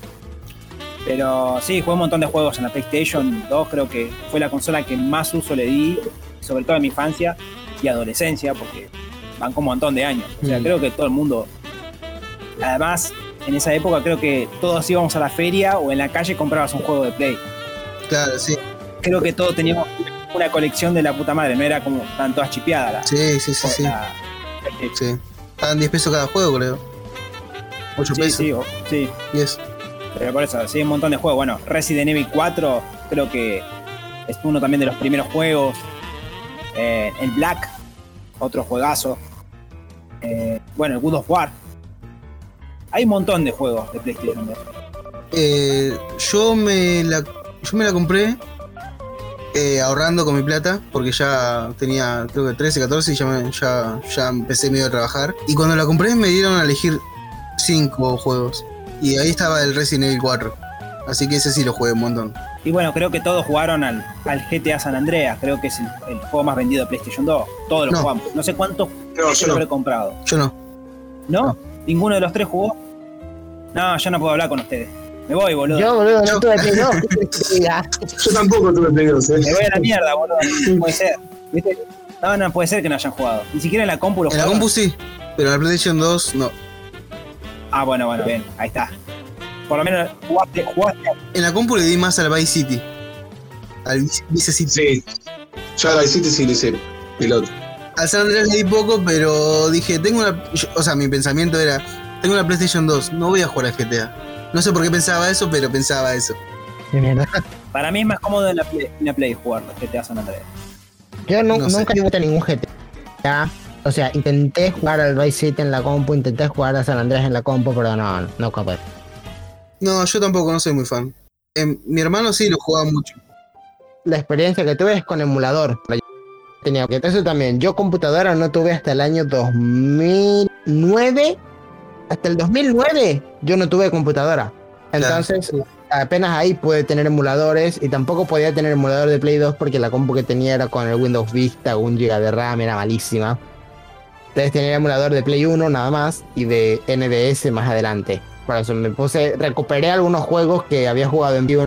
Pero sí, jugué un montón de juegos en la PlayStation 2, creo que fue la consola que más uso le di, sobre todo en mi infancia y adolescencia, porque van con un montón de años. O sea, Mm. creo que todo el mundo. Además, en esa época creo que todos íbamos a la feria o en la calle comprabas un juego de Play Claro, sí. creo que todos teníamos una colección de la puta madre, no era como tan todas chipeadas la, Sí, sí, sí, sí. la- sí. Estaban 10 pesos cada juego, creo. 8 sí, pesos. sí, o- sí, 10. Pero por eso, sí, un montón de juegos. Bueno, Resident Evil 4 creo que es uno también de los primeros juegos. Eh, el Black, otro juegazo. Eh, bueno, el Good of War. Hay un montón de juegos de PlayStation 2. Eh, yo me la yo me la compré eh, ahorrando con mi plata porque ya tenía creo que 13, 14 y ya, me- ya, ya empecé medio a trabajar. Y cuando la compré me dieron a elegir 5 juegos. Y ahí estaba el Resident Evil 4. Así que ese sí lo jugué un montón. Y bueno, creo que todos jugaron al, al GTA San Andreas. Creo que es el, el juego más vendido de PlayStation 2. Todos lo No. jugamos. No sé cuántos No, yo lo no. comprado. Yo no. ¿No? No. ¿Ninguno de los tres jugó? No, yo no puedo hablar con ustedes. Me voy, boludo. Yo, boludo, no Yo- tuve Play 2. ¿qué querés que te diga? Yo tampoco tuve Play 2, ¿eh? Me voy a la mierda, boludo. No puede ser. ¿Viste? No, no puede ser que no hayan jugado. Ni siquiera en la compu lo En la compu sí, pero en la PlayStation 2 no. Ah, bueno, bueno, bien. Ahí está. Por lo menos jugaste, jugaste. En la compu le di más al Vice City. Al Vice- Vice City. Sí. Yo a la City sí le hice piloto. Al San Andreas le di poco, pero dije, tengo una. yo- o sea, mi pensamiento era: tengo una PlayStation 2, no voy a jugar al GTA. No sé por qué pensaba eso, pero pensaba eso. Qué mierda. Para mí es más cómodo en la Play, en la Play jugar los GTA San Andreas. Yo No sé. nunca he visto ningún GTA. O sea, intenté jugar al Vice City en la compu, intenté jugar a San Andrés en la compu, pero no, no capaz. No, yo tampoco, no soy muy fan. Em, mi hermano sí lo jugaba mucho. La experiencia que tuve es con emulador. Tenía que eso también. Yo computadora no tuve hasta el año 2009. Hasta el 2009 yo no tuve computadora. Entonces, apenas ahí pude tener emuladores y tampoco podía tener emulador de Play 2 porque la compu que tenía era con el Windows Vista, un GB de RAM, era malísima. Entonces tenía emulador de Play 1 nada más y de NDS más adelante. Por eso me puse, recuperé algunos juegos que había jugado en vivo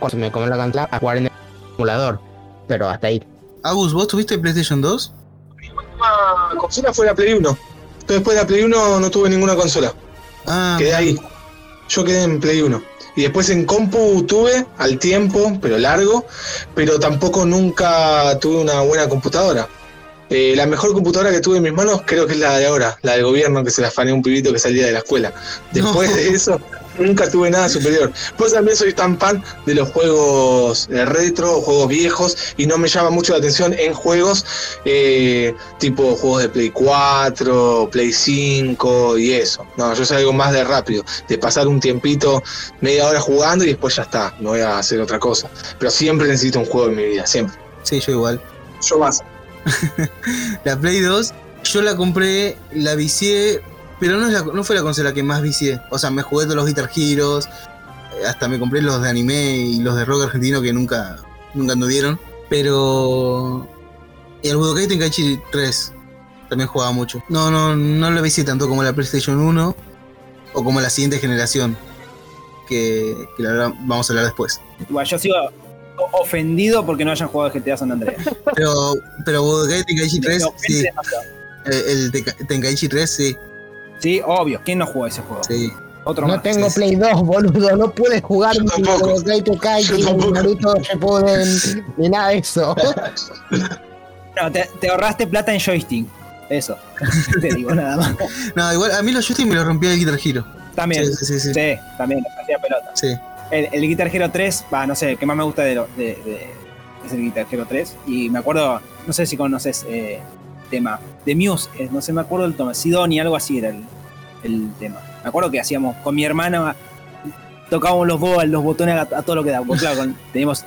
cuando se me comió la cantidad a jugar en el emulador. Pero hasta ahí. Agus, ¿vos tuviste PlayStation 2? La consola fue la Play 1. Entonces, después de la Play 1 no tuve ninguna consola. Ah, Quedé ahí. Yo quedé en Play 1. Y después en compu tuve al tiempo, pero largo, pero tampoco nunca tuve una buena computadora. Eh, la mejor computadora que tuve en mis manos creo que es la de ahora, la del gobierno que se la afané a un pibito que salía de la escuela. Después No. de eso, nunca tuve nada superior. Pues también soy tan fan de los juegos eh, retro, juegos viejos, y no me llama mucho la atención en juegos eh, tipo juegos de Play 4, Play 5 y eso. No, yo soy algo más de rápido, de pasar un tiempito, media hora jugando y después ya está, no voy a hacer otra cosa. Pero siempre necesito un juego en mi vida, siempre. sí, yo igual. Yo más. La Play 2, yo la compré, la vicié, pero no, es la- no fue la consola que más vicié. O sea, me jugué todos los Guitar Heroes, eh, hasta me compré los de anime y los de rock argentino que nunca, nunca anduvieron. Pero el Budokai Tenkaichi 3 también jugaba mucho. No, no, no lo vicié tanto como la PlayStation 1 o como la siguiente generación, que, que la verdad vamos a hablar después. Igual yo sigo ofendido porque no hayan jugado GTA San Andreas. Pero, pero Tenkaichi 3, Me ofende sí, eh, el Tenka- Tenkaichi 3, sí, Sí, obvio. ¿Quién no jugó ese juego? sí. Otro No más. tengo sí, sí. Play 2, boludo. No pude jugar Yo ni. Budokai Tenkaichi, ni. Naruto Shippuden, ni nada de eso. No, te, te ahorraste plata en joystick. Eso. te digo nada más. No, igual a mí los joystick me los rompía el Guitar Hero. También. Sí, sí, sí, sí. Sí, también, hacía pelota. Sí. El, el Guitar Hero 3, va, no sé, el que más me gusta de, lo- de, de- es el Guitar Hero 3. Y me acuerdo, no sé si conoces eh, tema de Muse, eh, no sé, me acuerdo del tema, Sidonia, algo así era el, el tema. Me acuerdo que hacíamos con mi hermana, tocábamos los, bo- los botones a, a todo lo que da. Porque claro, con- teníamos.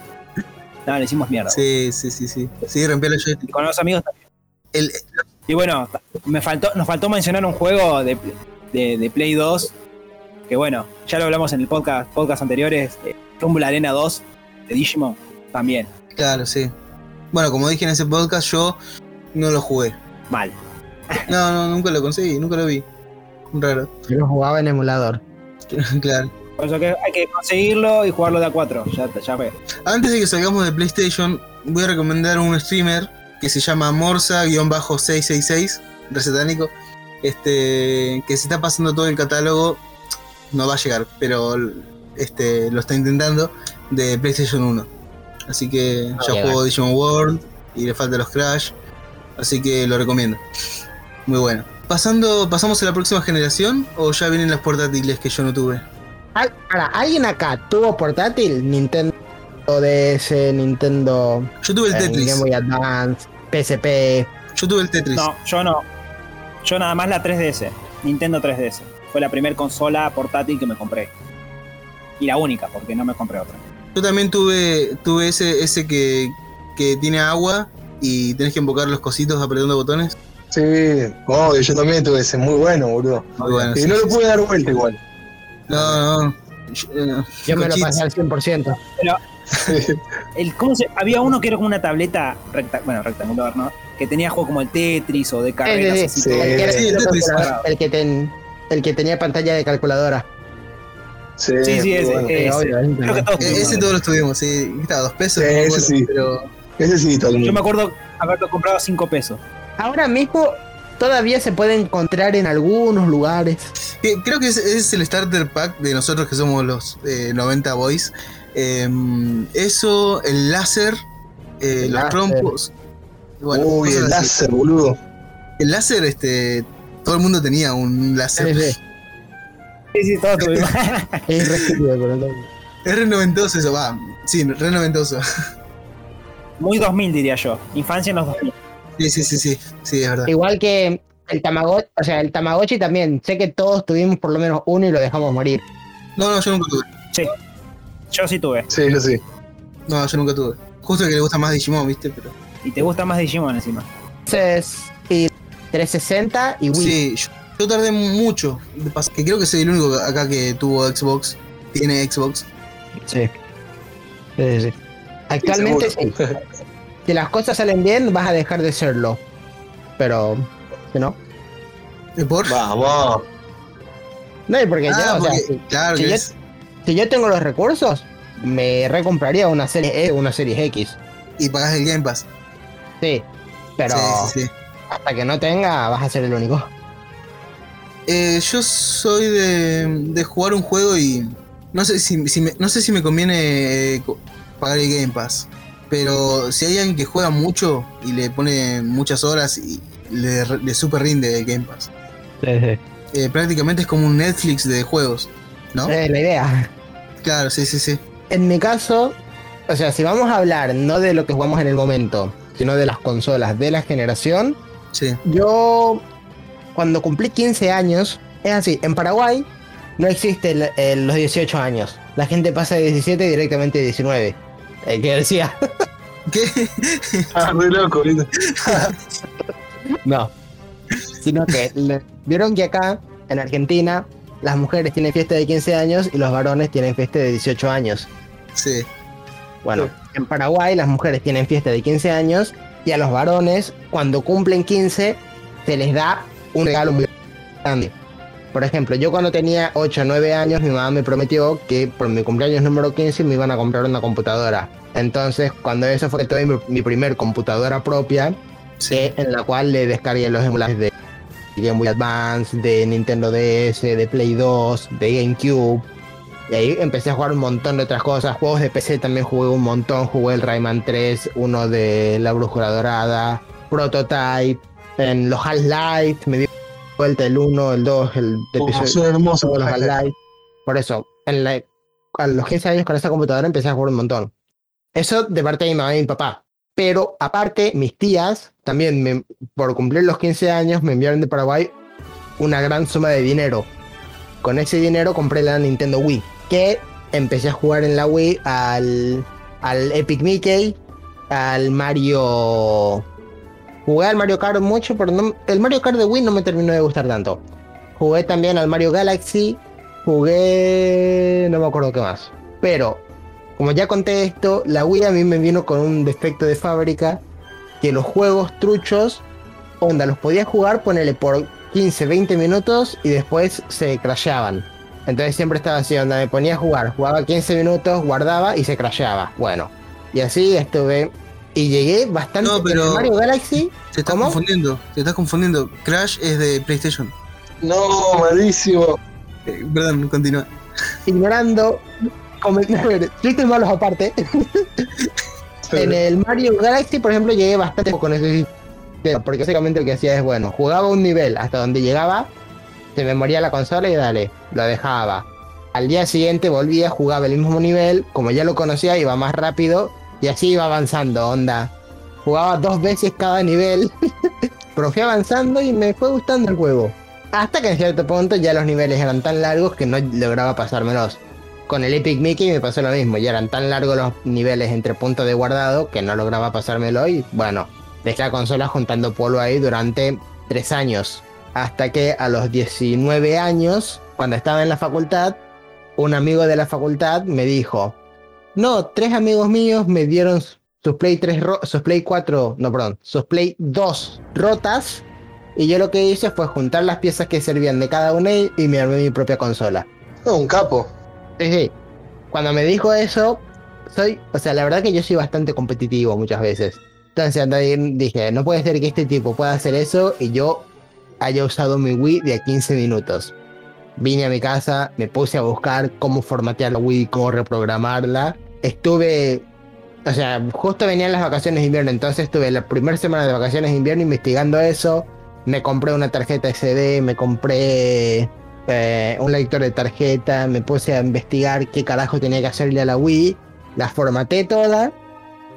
No, le hicimos mierda. Sí, sí, sí, sí. Sí, los Y joystick. con los amigos también. El, Y bueno, me faltó, nos faltó mencionar un juego de, de- de Play 2. Que bueno, ya lo hablamos en el podcast, podcast anteriores. Eh, Rumble Arena 2 de Digimon. También, claro, sí. Bueno, como dije en ese podcast, yo no lo jugué. mal. No, no, nunca lo conseguí, nunca lo vi. Raro. Yo lo jugaba en emulador. claro. Por eso que hay que conseguirlo y jugarlo de A4. Ya, ya fue. Antes de que salgamos de PlayStation, voy a recomendar un streamer que se llama Morsa-666, recetánico, este, que se está pasando todo el catálogo, no va a llegar, pero este, lo está intentando, de PlayStation 1. Así que ya bien. jugó Digimon World y le faltan los Crash, así que lo recomiendo. Muy bueno. Pasando, ¿Pasamos a la próxima generación o ya vienen las portátiles que yo no tuve? Al- Ahora, ¿alguien acá tuvo portátil? Nintendo DS, Nintendo Yo tuve el eh, Tetris. Game Boy Advance, PSP. Yo tuve el Tetris. No, yo no. Yo nada más la 3DS. Nintendo 3DS. Fue la primera consola portátil que me compré. Y la única, porque no me compré otra. Yo también tuve, tuve ese, ese que, que tiene agua y tenés que invocar los cositos apretando botones. Sí, obvio, yo también tuve ese, muy bueno, boludo. Muy bueno, y sí, no sí, lo pude dar vuelta igual. No, no. Yo, eh, Yo me lo pasé al 100%. El, ¿cómo se, había uno que era como una tableta recta, bueno, rectangular, ¿no? Que tenía juegos como el Tetris o de carreras. Sí, así. El el el que ten- el que tenía pantalla de calculadora. Sí, Sí, sí, ese, bueno. ese. obvio, ese Creo que todos Eh, tuvimos. ese todos lo tuvimos, sí. Estaba dos pesos. Sí, ese sí. Pero Ese sí, Yo me acuerdo haberlo comprado a 5 pesos. Ahora mismo todavía se puede encontrar en algunos lugares. Eh, Creo que ese es el starter pack de nosotros que somos los eh, 90 boys. Eh, eso, el láser, eh, El los láser. trompos. Bueno, Uy, el así. láser, boludo. El láser, este, todo el mundo tenía un láser. Sí, sí. Sí, sí, todos tuvimos. Es re noventoso eso, va. Sí, re noventoso. Muy 2000 diría yo. Infancia en los 2000. Sí, sí, sí, sí, sí, es verdad. Igual que el Tamagotchi, o sea, el Tamagotchi también. Sé que todos tuvimos por lo menos uno y lo dejamos morir. No, no, yo nunca tuve. Yo sí tuve. Sí, yo sí. No, yo nunca tuve. Justo que le gusta más Digimon, ¿viste? Pero... Y te gusta más Digimon encima. Entonces, y 360 y Wii. Sí, yo, yo tardé mucho. Que creo que soy el único acá que tuvo Xbox. Tiene Xbox. Sí. Sí, sí. Actualmente sí. Si las cosas salen bien, vas a dejar de serlo. Pero, si no. ¿Eh, ¿Por? Vamos. No, y porque Ah, yo, o sea, si, claro si que yo- es. si yo tengo los recursos, me recompraría una serie E o una serie X. Y pagás el Game Pass. Sí. Pero Sí, sí, sí. Hasta que no tenga, vas a ser el único. Eh, yo soy de, de jugar un juego y no sé si, si me, no sé si me conviene eh, pagar el Game Pass. Pero si hay alguien que juega mucho y le pone muchas horas y le, le super rinde el Game Pass. Eh, prácticamente es como un Netflix de juegos, ¿no? Es la idea. Claro, sí, sí, sí. En mi caso, o sea, si vamos a hablar no de lo que jugamos en el momento, sino de las consolas de la generación, Sí. yo cuando cumplí 15 años, es así, en Paraguay no existe el- el- los 18 años. La gente pasa de 17 directamente a 19. Eh, ¿Qué decía? ¿Qué? Ah, re loco, boludo. No. Sino que le- vieron que acá, en Argentina, las mujeres tienen fiesta de 15 años y los varones tienen fiesta de 18 años. Sí. Bueno, en Paraguay las mujeres tienen fiesta de 15 años y a los varones, cuando cumplen 15, se les da un regalo muy grande. Por ejemplo, yo cuando tenía 8 o 9 años, mi mamá me prometió que por mi cumpleaños número 15 me iban a comprar una computadora. Entonces, cuando eso fue, tuve mi, mi primer computadora propia, Sí. que- en la cual le descargué los emuladores de Game Boy Advance, de Nintendo DS, de Play 2, de GameCube. Y ahí empecé a jugar un montón de otras cosas. Juegos de PC también jugué un montón. Jugué el Rayman 3, uno de La Brújula Dorada, Prototype, en los Half-Life, me di vuelta el 1, el 2, el de Oh, episodio hermosos. todos los Half-Life. Por eso, en la- a los 15 años con esa computadora empecé a jugar un montón. Eso de parte de mi mamá y mi papá. Pero aparte, mis tías también, me- por cumplir los 15 años, me enviaron de Paraguay una gran suma de dinero. Con ese dinero compré la Nintendo Wii, que empecé a jugar en la Wii al, al Epic Mickey, al Mario... Jugué al Mario Kart mucho, pero no- el Mario Kart de Wii no me terminó de gustar tanto. Jugué también al Mario Galaxy, jugué... no me acuerdo qué más. Pero, como ya conté esto, la Wii a mí me vino con un defecto de fábrica, que los juegos truchos, onda, los podía jugar, ponele por 15, 20 minutos y después se crasheaban. Entonces siempre estaba así, onda, me ponía a jugar, jugaba 15 minutos, guardaba y se crasheaba. Bueno, y así estuve. Y llegué bastante No, pero- en el Mario Galaxy. Te estás ¿Cómo? confundiendo. Te estás confundiendo. Crash es de PlayStation. No, malísimo. Eh, perdón, continúa. ignorando. come- A ver, chistes malos aparte. en el Mario Galaxy, por ejemplo, llegué bastante con ese sistema, porque básicamente lo que hacía es, bueno, jugaba un nivel hasta donde llegaba, se me moría la consola y dale, lo dejaba. Al día siguiente volvía, jugaba el mismo nivel, como ya lo conocía, iba más rápido y así iba avanzando, onda. Jugaba dos veces cada nivel, pero avanzando y me fue gustando el juego. Hasta que en cierto punto ya los niveles eran tan largos que no lograba pasármelos. Con el Epic Mickey me pasó lo mismo, ya eran tan largos los niveles entre puntos de guardado que no lograba pasármelo y bueno, dejé la consola juntando polvo ahí durante tres años. Hasta que a los 19 años, cuando estaba en la facultad, un amigo de la facultad me dijo, no, tres amigos míos me dieron sus Play 3 ro- sus Play 4, no, perdón, sus Play 2 rotas y yo lo que hice fue juntar las piezas que servían de cada una y me armé mi propia consola. No, un capo. Sí, sí. Cuando me dijo eso, soy, o sea, la verdad que yo soy bastante competitivo muchas veces. Entonces dije, no puede ser que este tipo pueda hacer eso y yo haya usado mi Wii de a 15 minutos. Vine a mi casa, me puse a buscar cómo formatear la Wii, cómo reprogramarla. Estuve, o sea, justo venían las vacaciones de invierno, entonces estuve la primera semana de vacaciones de invierno investigando eso. Me compré una tarjeta SD, me compré eh, un lector de tarjeta, me puse a investigar qué carajo tenía que hacerle a la Wii, la formateé toda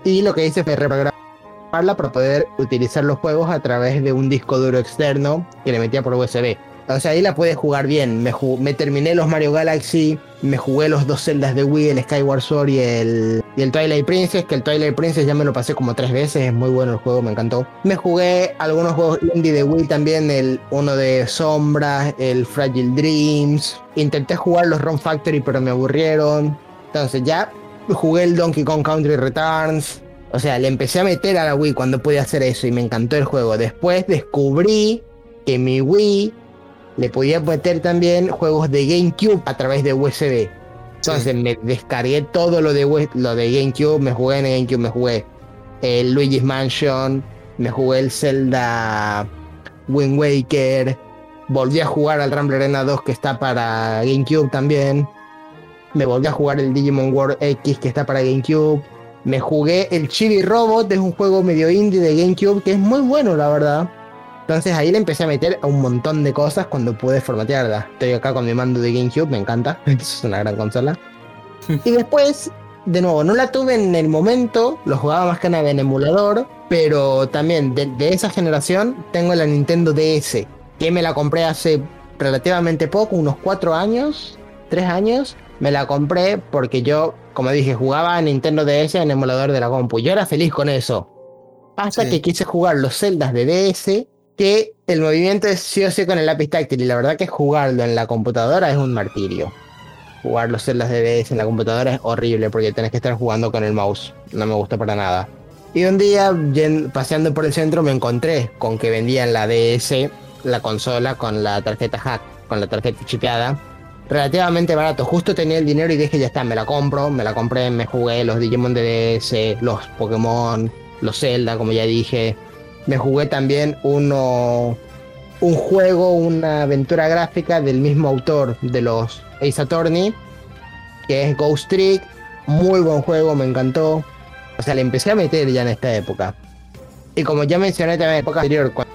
y lo que hice fue reprogramarla para poder utilizar los juegos a través de un disco duro externo que le metía por USB. O sea, ahí la pude jugar bien. Me, terminé los Mario Galaxy, me jugué los dos celdas de Wii, el Skyward Sword y el, y el Twilight Princess, que el Twilight Princess ya me lo pasé como tres veces, es muy bueno el juego, me encantó. Me jugué algunos juegos indie de Wii también, el uno de Sombras, el Fragile Dreams. Intenté jugar los Run Factory, pero me aburrieron. Entonces ya jugué el Donkey Kong Country Returns. O sea, le empecé a meter a la Wii cuando pude hacer eso y me encantó el juego. Después descubrí que mi Wii le podía meter también juegos de GameCube a través de USB. Entonces me descargué todo lo de, lo de GameCube, me jugué en GameCube, me jugué el Luigi's Mansion, me jugué el Zelda Wind Waker, volví a jugar al Rumble Arena 2 que está para GameCube también, me volví a jugar el Digimon World X que está para GameCube, me jugué el Chibi Robot, es un juego medio indie de GameCube que es muy bueno la verdad. Entonces ahí le empecé a meter a un montón de cosas cuando pude formatearla. Estoy acá con mi mando de GameCube, me encanta. Es una gran consola. y después, de nuevo, no la tuve en el momento, lo jugaba más que nada en emulador, pero también de, de esa generación tengo la Nintendo DS, que me la compré hace relativamente poco, unos 4 años, 3 años. Me la compré porque yo, como dije, jugaba a Nintendo DS en emulador de la compu. Yo era feliz con eso. Hasta Sí. que quise jugar los celdas de DS que el movimiento es sí o sí con el lápiz táctil y la verdad que jugarlo en la computadora es un martirio. Jugar los celdas de DS en la computadora es horrible porque tenés que estar jugando con el mouse. No me gusta para nada. Y un día, paseando por el centro, me encontré con que vendían la DS, la consola, con la tarjeta hack, con la tarjeta chipeada. Relativamente barato. Justo tenía el dinero y dije, ya está, me la compro. Me la compré, me jugué los Digimon de DS, los Pokémon, los Zelda, como ya dije. Me jugué también uno, un juego, una aventura gráfica del mismo autor de los Ace Attorney, que es Ghost Trick. Muy buen juego, me encantó. O sea, le empecé a meter ya en esta época. Y como ya mencioné también en la época anterior, cuando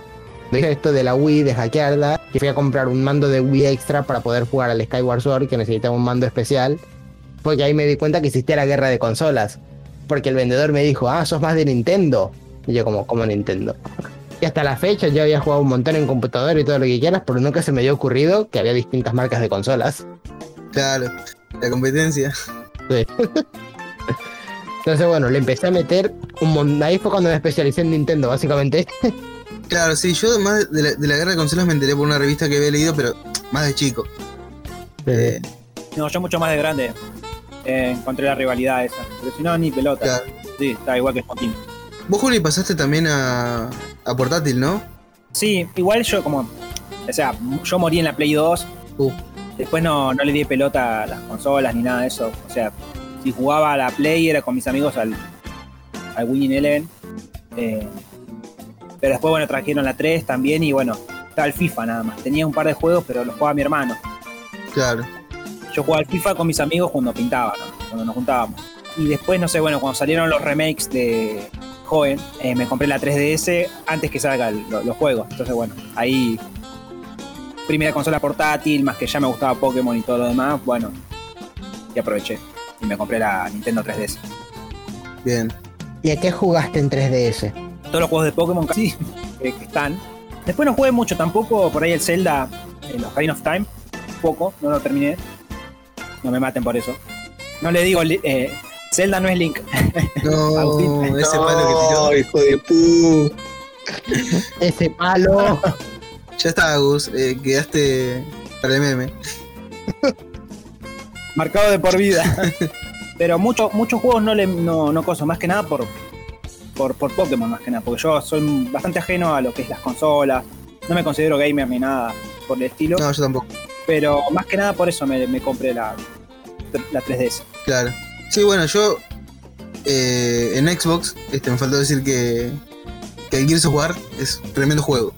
dije esto de la Wii, de hackearla, que fui a comprar un mando de Wii extra para poder jugar al Skyward Sword, que necesitaba un mando especial, porque ahí me di cuenta que existía la guerra de consolas. Porque el vendedor me dijo, ah, sos más de Nintendo. Y yo como, ¿cómo Nintendo? Y hasta la fecha yo había jugado un montón en computador y todo lo que quieras, pero nunca se me había ocurrido que había distintas marcas de consolas. Claro, la competencia. Sí. Entonces, bueno, le empecé a meter un montón. Ahí fue cuando me especialicé en Nintendo, básicamente. Claro, sí, yo más de la, de la guerra de consolas me enteré por una revista que había leído, pero más de chico. Eh, No, yo mucho más de grande eh, encontré la rivalidad esa. Pero si no, ni pelota. claro. Sí, está igual que Joaquín. Vos, Juli, pasaste también a, a portátil, ¿no? Sí, igual yo como. O sea, yo morí en la Play 2. Uh. Después no, no le di pelota a las consolas ni nada de eso. O sea, si jugaba a la Play era con mis amigos al, al Winning Eleven. Eh, pero después, bueno, trajeron la 3 también y bueno, estaba el FIFA nada más. Tenía un par de juegos, pero los jugaba mi hermano. Claro. Yo jugaba al FIFA con mis amigos cuando pintaba, ¿no? cuando nos juntábamos. Y después, no sé, bueno, cuando salieron los remakes de Joven, eh, me compré la 3DS antes que salgan lo- los juegos. Entonces, bueno, ahí. Primera consola portátil, más que ya me gustaba Pokémon y todo lo demás, bueno, y aproveché. Y me compré la Nintendo 3DS. Bien. ¿Y a qué jugaste en 3DS? Todos los juegos de Pokémon casi que, que están. Después no jugué mucho tampoco, por ahí el Zelda el Ocarina of Time, poco, no lo terminé. No me maten por eso. No le digo, eh, Zelda no es Link. No, Agustín. ese No, palo que tiró. hijo de pu. Ese palo. Ya está, Agus. eh, quedaste para el meme. Marcado de por vida. Pero muchos muchos juegos no le no, no coso, más que nada por, por, por Pokémon, más que nada, porque yo soy bastante ajeno a lo que es las consolas. No me considero gamer ni nada por el estilo. No, yo tampoco. Pero más que nada por eso me, me compré la, la 3DS. Claro. Sí, bueno, yo eh, en Xbox, este, me faltó decir que, que el Gears of War es un tremendo juego.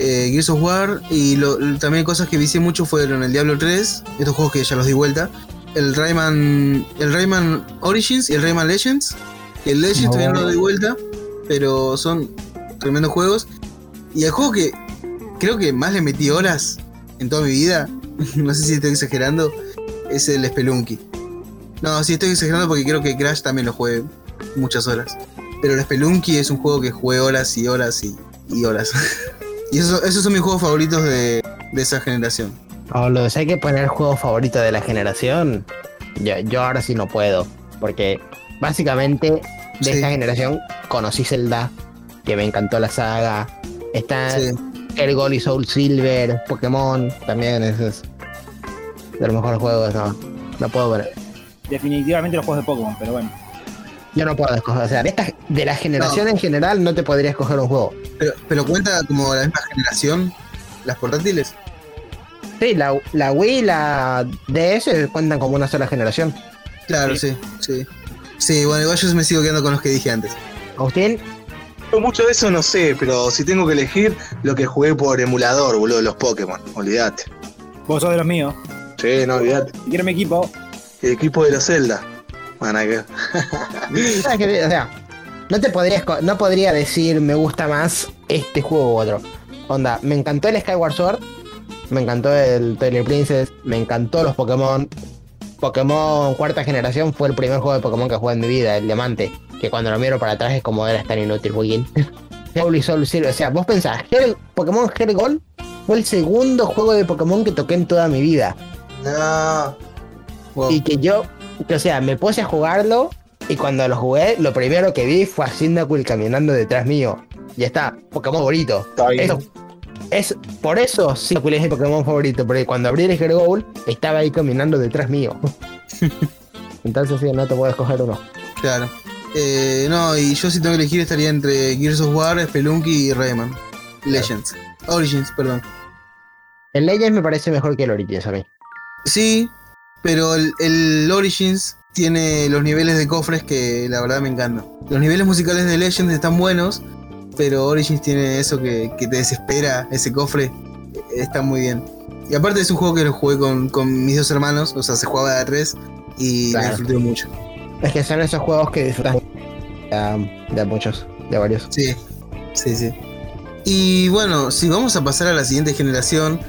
Eh, Gears of War y lo- también cosas que vicié mucho fueron el Diablo 3, estos juegos que ya los di vuelta, el Rayman, el Rayman Origins y el Rayman Legends. El Legends No. todavía no lo doy vuelta, pero son tremendos juegos. Y el juego que creo que más le metí horas en toda mi vida, no sé si estoy exagerando, es el Spelunky. No, sí estoy exagerando porque creo que Crash también lo jugué muchas horas. Pero el Spelunky es un juego que jugué horas y horas y, y horas. y esos, esos son mis juegos favoritos de, de esa generación. Pablo, si hay que poner juego favorito de la generación, yo, yo ahora sí no puedo. Porque básicamente de Sí. esta generación conocí Zelda, que me encantó la saga. Está Sí. el Gold y Soul Silver, Pokémon, también ese es de los mejores juegos, no, no puedo poner. Definitivamente los juegos de Pokémon, pero bueno. Yo no puedo escoger, o sea, de, esta, de la generación en general no te podría escoger un juego. Pero, pero cuenta como la misma generación, las portátiles. Sí, la, la Wii y la DS cuentan como una sola generación. Claro, sí, sí. Sí, bueno, igual yo me sigo quedando con los que dije antes. Agustín, Mucho de eso no sé, pero si tengo que elegir lo que jugué por emulador, boludo, los Pokémon, olvídate. Vos sos de los míos. Sí, no olvídate. Quiero mi equipo. El equipo de los Zelda. A que. ¿sabes qué? o sea, no te podría, esco- no podría decir me gusta más este juego u otro. Onda, me encantó el Skyward Sword, me encantó el Twilight Princess, me encantó los Pokémon. Pokémon cuarta generación fue el primer juego de Pokémon que jugué en mi vida, el Diamante. Que cuando lo miro para atrás es como era tan inútil, Wiggin. Soul y Soul Silver. O sea, vos pensás, Her- Pokémon Hergol fue el segundo juego de Pokémon que toqué en toda mi vida. No. Wow. Y que yo, que, o sea, me puse a jugarlo y cuando lo jugué, lo primero que vi fue a Cyndaquil caminando detrás mío. Ya está, Pokémon favorito. Está bien. Eso, es, por eso Cyndaquil es mi Pokémon favorito, porque cuando abrí el Hergold estaba ahí caminando detrás mío. Entonces sí, no te puedo escoger uno. Claro. Eh, no, y yo si tengo que elegir estaría entre Gears of War, Spelunky y Rayman. Legends. Origins, perdón. El Legends me parece mejor que el Origins a mí. Sí, pero el, el Origins tiene los niveles de cofres que la verdad me encantan. Los niveles musicales de Legends están buenos, pero Origins tiene eso que, que te desespera, ese cofre. eh, Está muy bien. Y aparte es un juego que lo jugué con, con mis dos hermanos, o sea, se jugaba de a tres y la Claro. disfruté mucho. Es que son esos juegos que disfrutan de, de muchos, de varios. Sí, sí, sí. Y bueno, si vamos a pasar a la siguiente generación,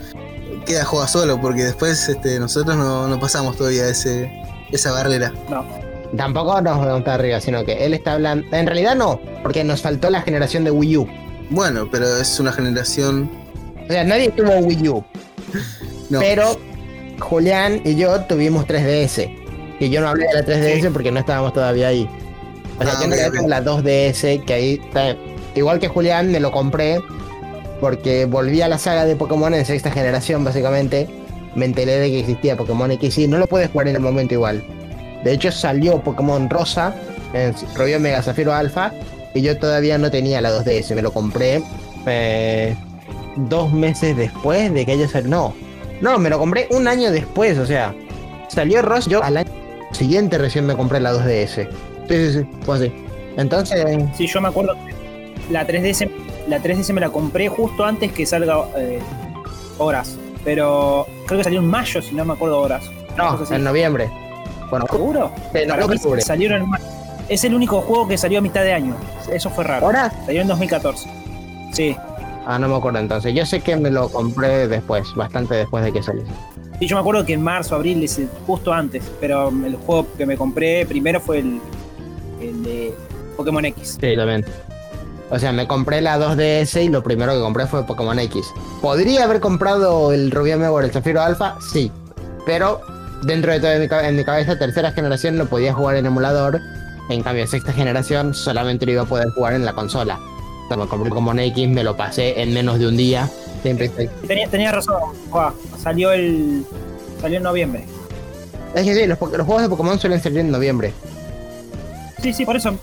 queda juega solo, porque después este, nosotros no, no pasamos todavía ese, esa barrera. No. Tampoco nos vamos a arriba, sino que él está hablando. En realidad no, porque nos faltó la generación de Wii U. Bueno, pero es una generación. O sea, nadie tuvo Wii U. No, Pero Julián y yo tuvimos 3DS. Y yo no hablé de la 3DS porque no estábamos todavía ahí. O sea, Ah, yo realidad ok. tengo la 2DS, que ahí está. Igual que Julián, me lo compré porque volví a la saga de Pokémon en sexta generación, básicamente. Me enteré de que existía Pokémon X y no lo puedes jugar en el momento igual. De hecho, salió Pokémon Rosa en Rubio Mega Zafiro Alpha y yo todavía no tenía la 2DS. Me lo compré eh, dos meses después de que haya salido. No, no, me lo compré un año después, o sea, salió Ross, yo al año siguiente recién me compré la 2DS. Sí, sí, sí, fue así. Entonces, Sí, yo me acuerdo la 3DS, la 3DS me la compré justo antes que salga eh, Horas. Pero creo que salió en mayo, si no me acuerdo Horas. no, en noviembre. Bueno, ¿Seguro? salieron. Es el único juego que salió a mitad de año. Eso fue raro. ¿Ahora? Salió en 2014. Sí. Ah, no me acuerdo entonces. Yo sé que me lo compré después, bastante después de que salió. Y yo me acuerdo que en marzo, abril, justo antes. Pero el juego que me compré primero fue el, el de Pokémon X. Sí, también. O sea, me compré la 2DS y lo primero que compré fue Pokémon X. ¿Podría haber comprado el Rubí Omega o el Zafiro Alpha? Sí. Pero dentro de todo en mi, en mi cabeza, tercera generación lo podía jugar en emulador. En cambio, sexta generación solamente lo iba a poder jugar en la consola. O sea, me compré Pokémon X, me lo pasé en menos de un día. Siempre estoy- Tenía, tenía razón. Salió el. Salió en noviembre. Es que sí, los, los juegos de Pokémon suelen salir en noviembre. Sí, sí, por eso.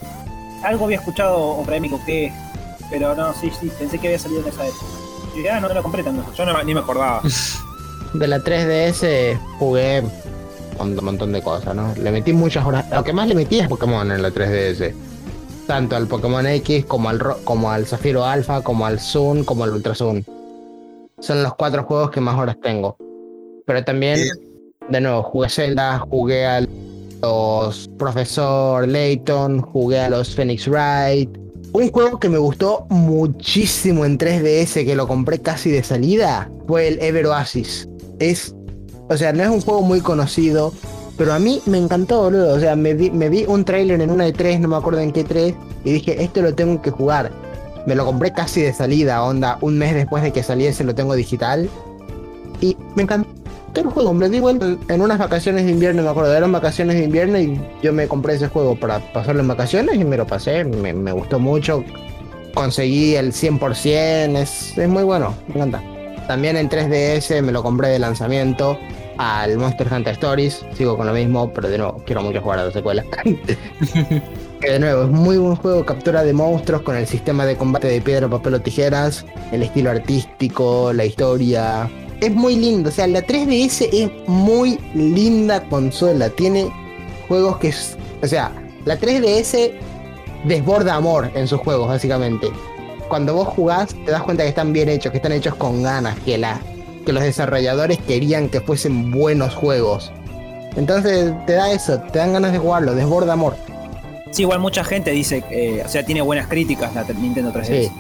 Algo había escuchado o me equivoqué. Pero no, sí, sí, pensé que había salido en esa época. Y dije, ah, no lo compré tanto. Yo no, ni me acordaba. De la 3DS jugué un montón de cosas, ¿no? Le metí muchas horas. Lo que más le metí es Pokémon en la 3DS. Tanto al Pokémon X como al, como al Zafiro Alpha, como al Sun, como al Ultra Sun. Son los cuatro juegos que más horas tengo. Pero también, de nuevo, jugué Zelda, jugué a los Profesor Layton, jugué a los Phoenix Wright. Un juego que me gustó muchísimo en 3DS, que lo compré casi de salida, fue el Ever Oasis. Es, o sea, no es un juego muy conocido, pero a mí me encantó, boludo. O sea, me vi, un trailer en una de tres, no me acuerdo en qué tres, y dije, esto lo tengo que jugar. Me lo compré casi de salida, onda, un mes después de que saliese lo tengo digital. Y me encantó el juego, me en unas vacaciones de invierno, me acuerdo, eran vacaciones de invierno y yo me compré ese juego para pasarlo en vacaciones y me lo pasé, me, me gustó mucho. Conseguí el 100%, es, es muy bueno, me encanta. También en 3DS me lo compré de lanzamiento al Monster Hunter Stories. Sigo con lo mismo, pero de nuevo, quiero mucho jugar a la secuela. que de nuevo, es muy buen juego, captura de monstruos con el sistema de combate de piedra, papel o tijeras, el estilo artístico, la historia. Es muy lindo, o sea, la 3DS es muy linda consola. Tiene juegos que es. O sea, la 3DS desborda amor en sus juegos, básicamente cuando vos jugás te das cuenta que están bien hechos, que están hechos con ganas, que, la, que los desarrolladores querían que fuesen buenos juegos. Entonces te da eso, te dan ganas de jugarlo, desborda amor. Sí, igual mucha gente dice, eh, o sea, tiene buenas críticas la Nintendo 3DS. Sí.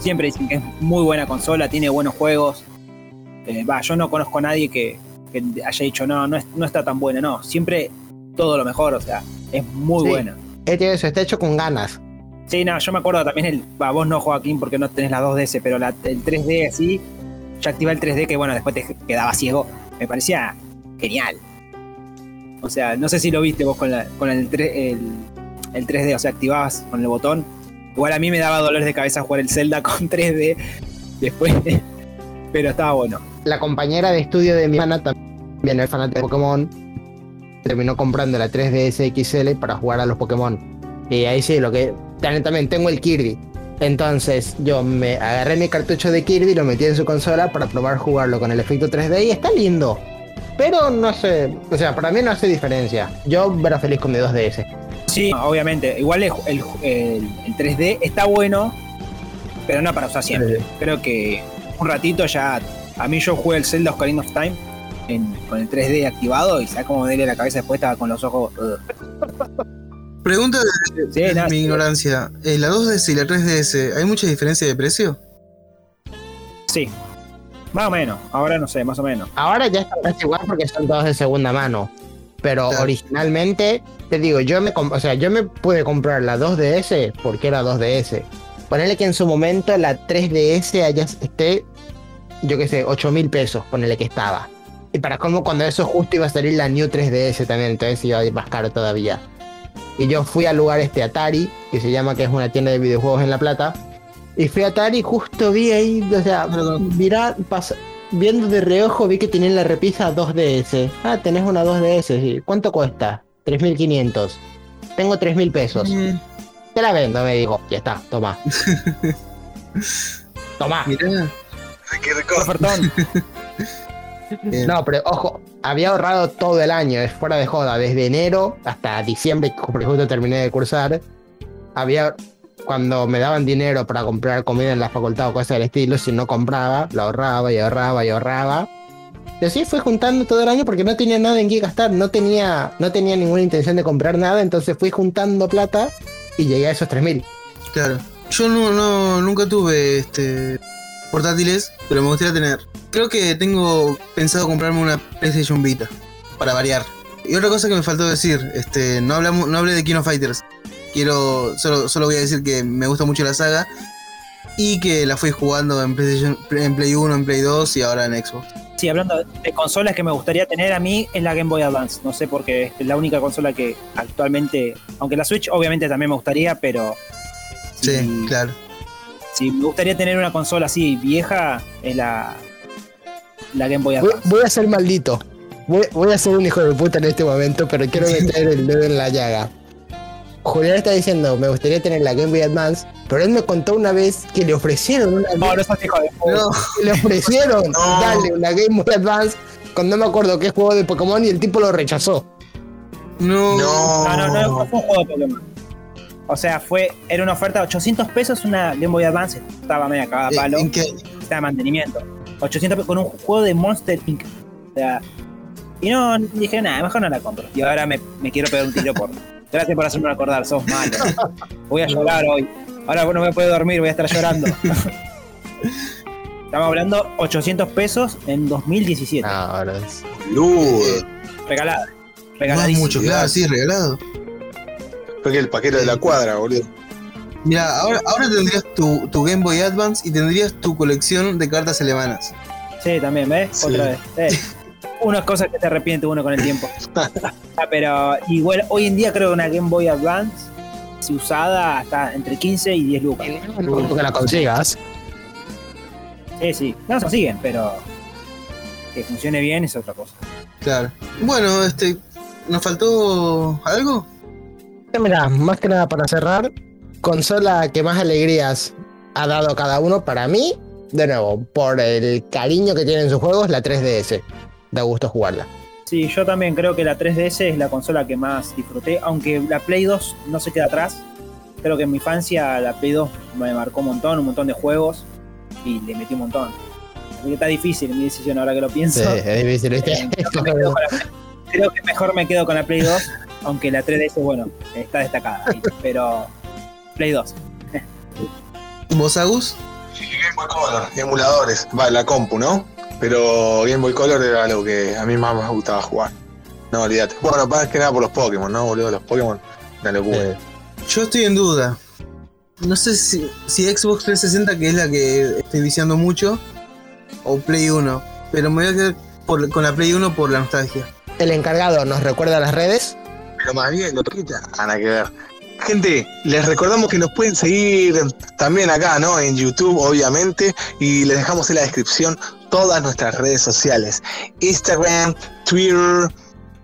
Siempre dicen que es muy buena consola, tiene buenos juegos. Eh, Va, yo no conozco a nadie que, que haya dicho, no, no, es- no está tan buena, no. Siempre todo lo mejor, o sea, es muy Sí. buena. Este eso, está hecho con ganas. Sí, no, yo me acuerdo también, el, va, vos no, Joaquín, porque no tenés las 2DS, pero la- el 3D así, yo activé el 3D, que bueno, después te quedaba ciego, me parecía genial. O sea, no sé si lo viste vos con, la, con el, 3, el, el 3D, o sea, activabas con el botón. Igual a mí me daba dolores de cabeza jugar el Zelda con 3D después, pero estaba bueno. La compañera de estudio de mi hermana también es fanática de Pokémon. Terminó comprando la 3DS XL para jugar a los Pokémon. Y ahí sí, lo que. También, también tengo el Kirby. Entonces yo me agarré mi cartucho de Kirby, lo metí en su consola para probar jugarlo con el efecto 3D y está lindo. Pero no sé, o sea, para mí no hace diferencia. Yo verá feliz con mi 2DS. Sí, obviamente, igual el, el- el- el 3D está bueno, pero no para usar siempre. Creo que un ratito ya. A mí yo jugué el Zelda Ocarina of Time en- con el 3D activado y sabes cómo me duele la cabeza después estaba con los ojos. Pregunta de, Sí, de nada, mi sí. ignorancia. ¿En la 2DS y la 3DS hay mucha diferencia de precio? Sí. Más o menos, ahora no sé, más o menos. Ahora ya está casi igual porque son todos de segunda mano. Pero Claro. originalmente, te digo, yo me, o sea, yo me pude comprar la 2DS porque era 2DS. Ponerle que en su momento la 3DS allá esté, yo qué sé, 8 mil pesos, ponerle que estaba. Y para como cuando eso justo iba a salir la New 3DS también, entonces iba a ir más caro todavía. Y yo fui al lugar este Atari, que se llama que es una tienda de videojuegos en La Plata. Y fui a Atari y justo vi ahí, o sea, No lo conozco. mirá, pas- viendo de reojo vi que tenían la repisa 2DS. Ah, tenés una 2DS, sí. ¿Cuánto cuesta? 3.500. Tengo 3.000 pesos. Mm, Te la vendo, me dijo. Ya está, toma. toma. mirá. Qué. Ofertón. eh, No, pero ojo, había ahorrado todo el año, es fuera de joda, desde enero hasta diciembre, justo terminé de cursar. Había, cuando me daban dinero para comprar comida en la facultad o cosas del estilo, si no compraba, lo ahorraba y ahorraba y ahorraba. Y así fui juntando todo el año porque no tenía nada en qué gastar, no tenía, no tenía ninguna intención de comprar nada, entonces fui juntando plata y llegué a esos 3000. Claro. Yo no, no, nunca tuve este portátiles, pero me gustaría tener. Creo que tengo pensado comprarme una PlayStation Vita, para variar. Y otra cosa que me faltó decir, este, no hablamos, no hablé de Kino Fighters. quiero. Solo, solo voy a decir que me gusta mucho la saga. Y que la fui jugando en PlayStation, en Play 1, en Play 2 y ahora en Xbox. Sí, hablando de consolas que me gustaría tener a mí es la Game Boy Advance. No sé por qué es la única consola que actualmente, aunque la Switch obviamente también me gustaría, pero Sí, claro. Si me gustaría tener una consola así vieja es la la Game Boy Advance. voy a ser maldito. Voy, voy a ser un hijo de puta en este momento, pero quiero meter el dedo en la llaga. Julián está diciendo, me gustaría tener la Game Boy Advance, pero él me contó una vez que le ofrecieron una No, no sos hijo de puta. No, le ofrecieron No. darle una Game Boy Advance con no me acuerdo qué juego de Pokémon y el tipo lo rechazó. no. No. No, no, no, no fue un juego de Pokémon. O sea, fue, era una oferta de 800 pesos una Game Boy Advance. Estaba media cagada a Eh, palo. ¿En qué? Estaba de mantenimiento. 800 pesos con un juego de Monster Inc. O sea, y no, dije, nada, mejor no la compro. Y ahora me, me quiero pegar un tiro por. Gracias por hacerme acordar, sos malo. Voy a llorar hoy. Ahora no me puedo dormir, voy a estar llorando. Estamos hablando 800 pesos en 2017. No, ahora es- Boludo. Regalada. No es Regaladísimo. mucho, claro, sí, regalado. Fue que el paquete de la cuadra, boludo. Mira, ahora, ahora tendrías tu, tu Game Boy Advance y tendrías tu colección de cartas alemanas. Sí, también, ¿ves? Sí. Otra vez. Unas cosas que te arrepiente uno con el tiempo. Ah, pero igual, hoy en día creo que una Game Boy Advance, si usada, está entre 15 y 10 lucas. Que la consigas. Sí, sí. No se siguen, pero que funcione bien es otra cosa. Claro. Bueno, este. ¿Nos faltó algo? Eh, Mira, más que nada para cerrar, consola que más alegrías ha dado cada uno para mí, de nuevo, por el cariño que tienen sus juegos, la 3DS. Da gusto jugarla. Sí, yo también creo que la 3DS es la consola que más disfruté, aunque la Play 2 no se queda atrás. Creo que en mi infancia la Play 2 me marcó un montón, un montón de juegos y le metí un montón. Así que está difícil mi decisión ahora que lo pienso. Sí, es difícil, ¿viste? Eh, que creo que mejor me quedo con la Play 2, aunque la 3DS, bueno, está destacada. ahí, Pero Play 2. ¿Vos, Agus? Game Boy Color, emuladores, va, la compu, ¿no? Pero Game Boy Color era lo que a mí más me gustaba jugar. No, olvídate. Bueno, más que nada por los Pokémon, ¿no, boludo? Los Pokémon, una locura. Eh, Yo estoy en duda. No sé si, si Xbox 360, que es la que estoy viciando mucho, o Play 1. Pero me voy a quedar por- con la Play 1 por la nostalgia. El encargado nos recuerda las redes. Pero más bien, lo que nada que ver. Gente, les recordamos que nos pueden seguir también acá, ¿no? En YouTube, obviamente, y les dejamos en la descripción todas nuestras redes sociales. Instagram, Twitter,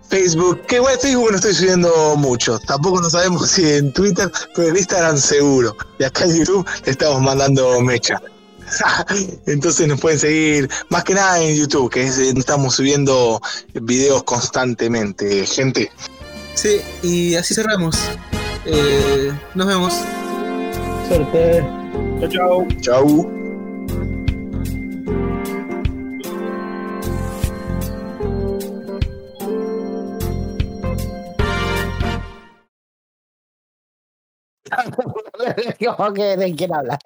Facebook, que bueno, Facebook no estoy subiendo mucho. Tampoco no sabemos si en Twitter, pero en Instagram seguro. Y acá en YouTube le estamos mandando mecha. Entonces nos pueden seguir más que nada en YouTube, que estamos subiendo videos constantemente, gente. Sí, y así cerramos. Eh, nos vemos. Suerte. Chau, chau. Chau. ¿Cómo que de quién habla?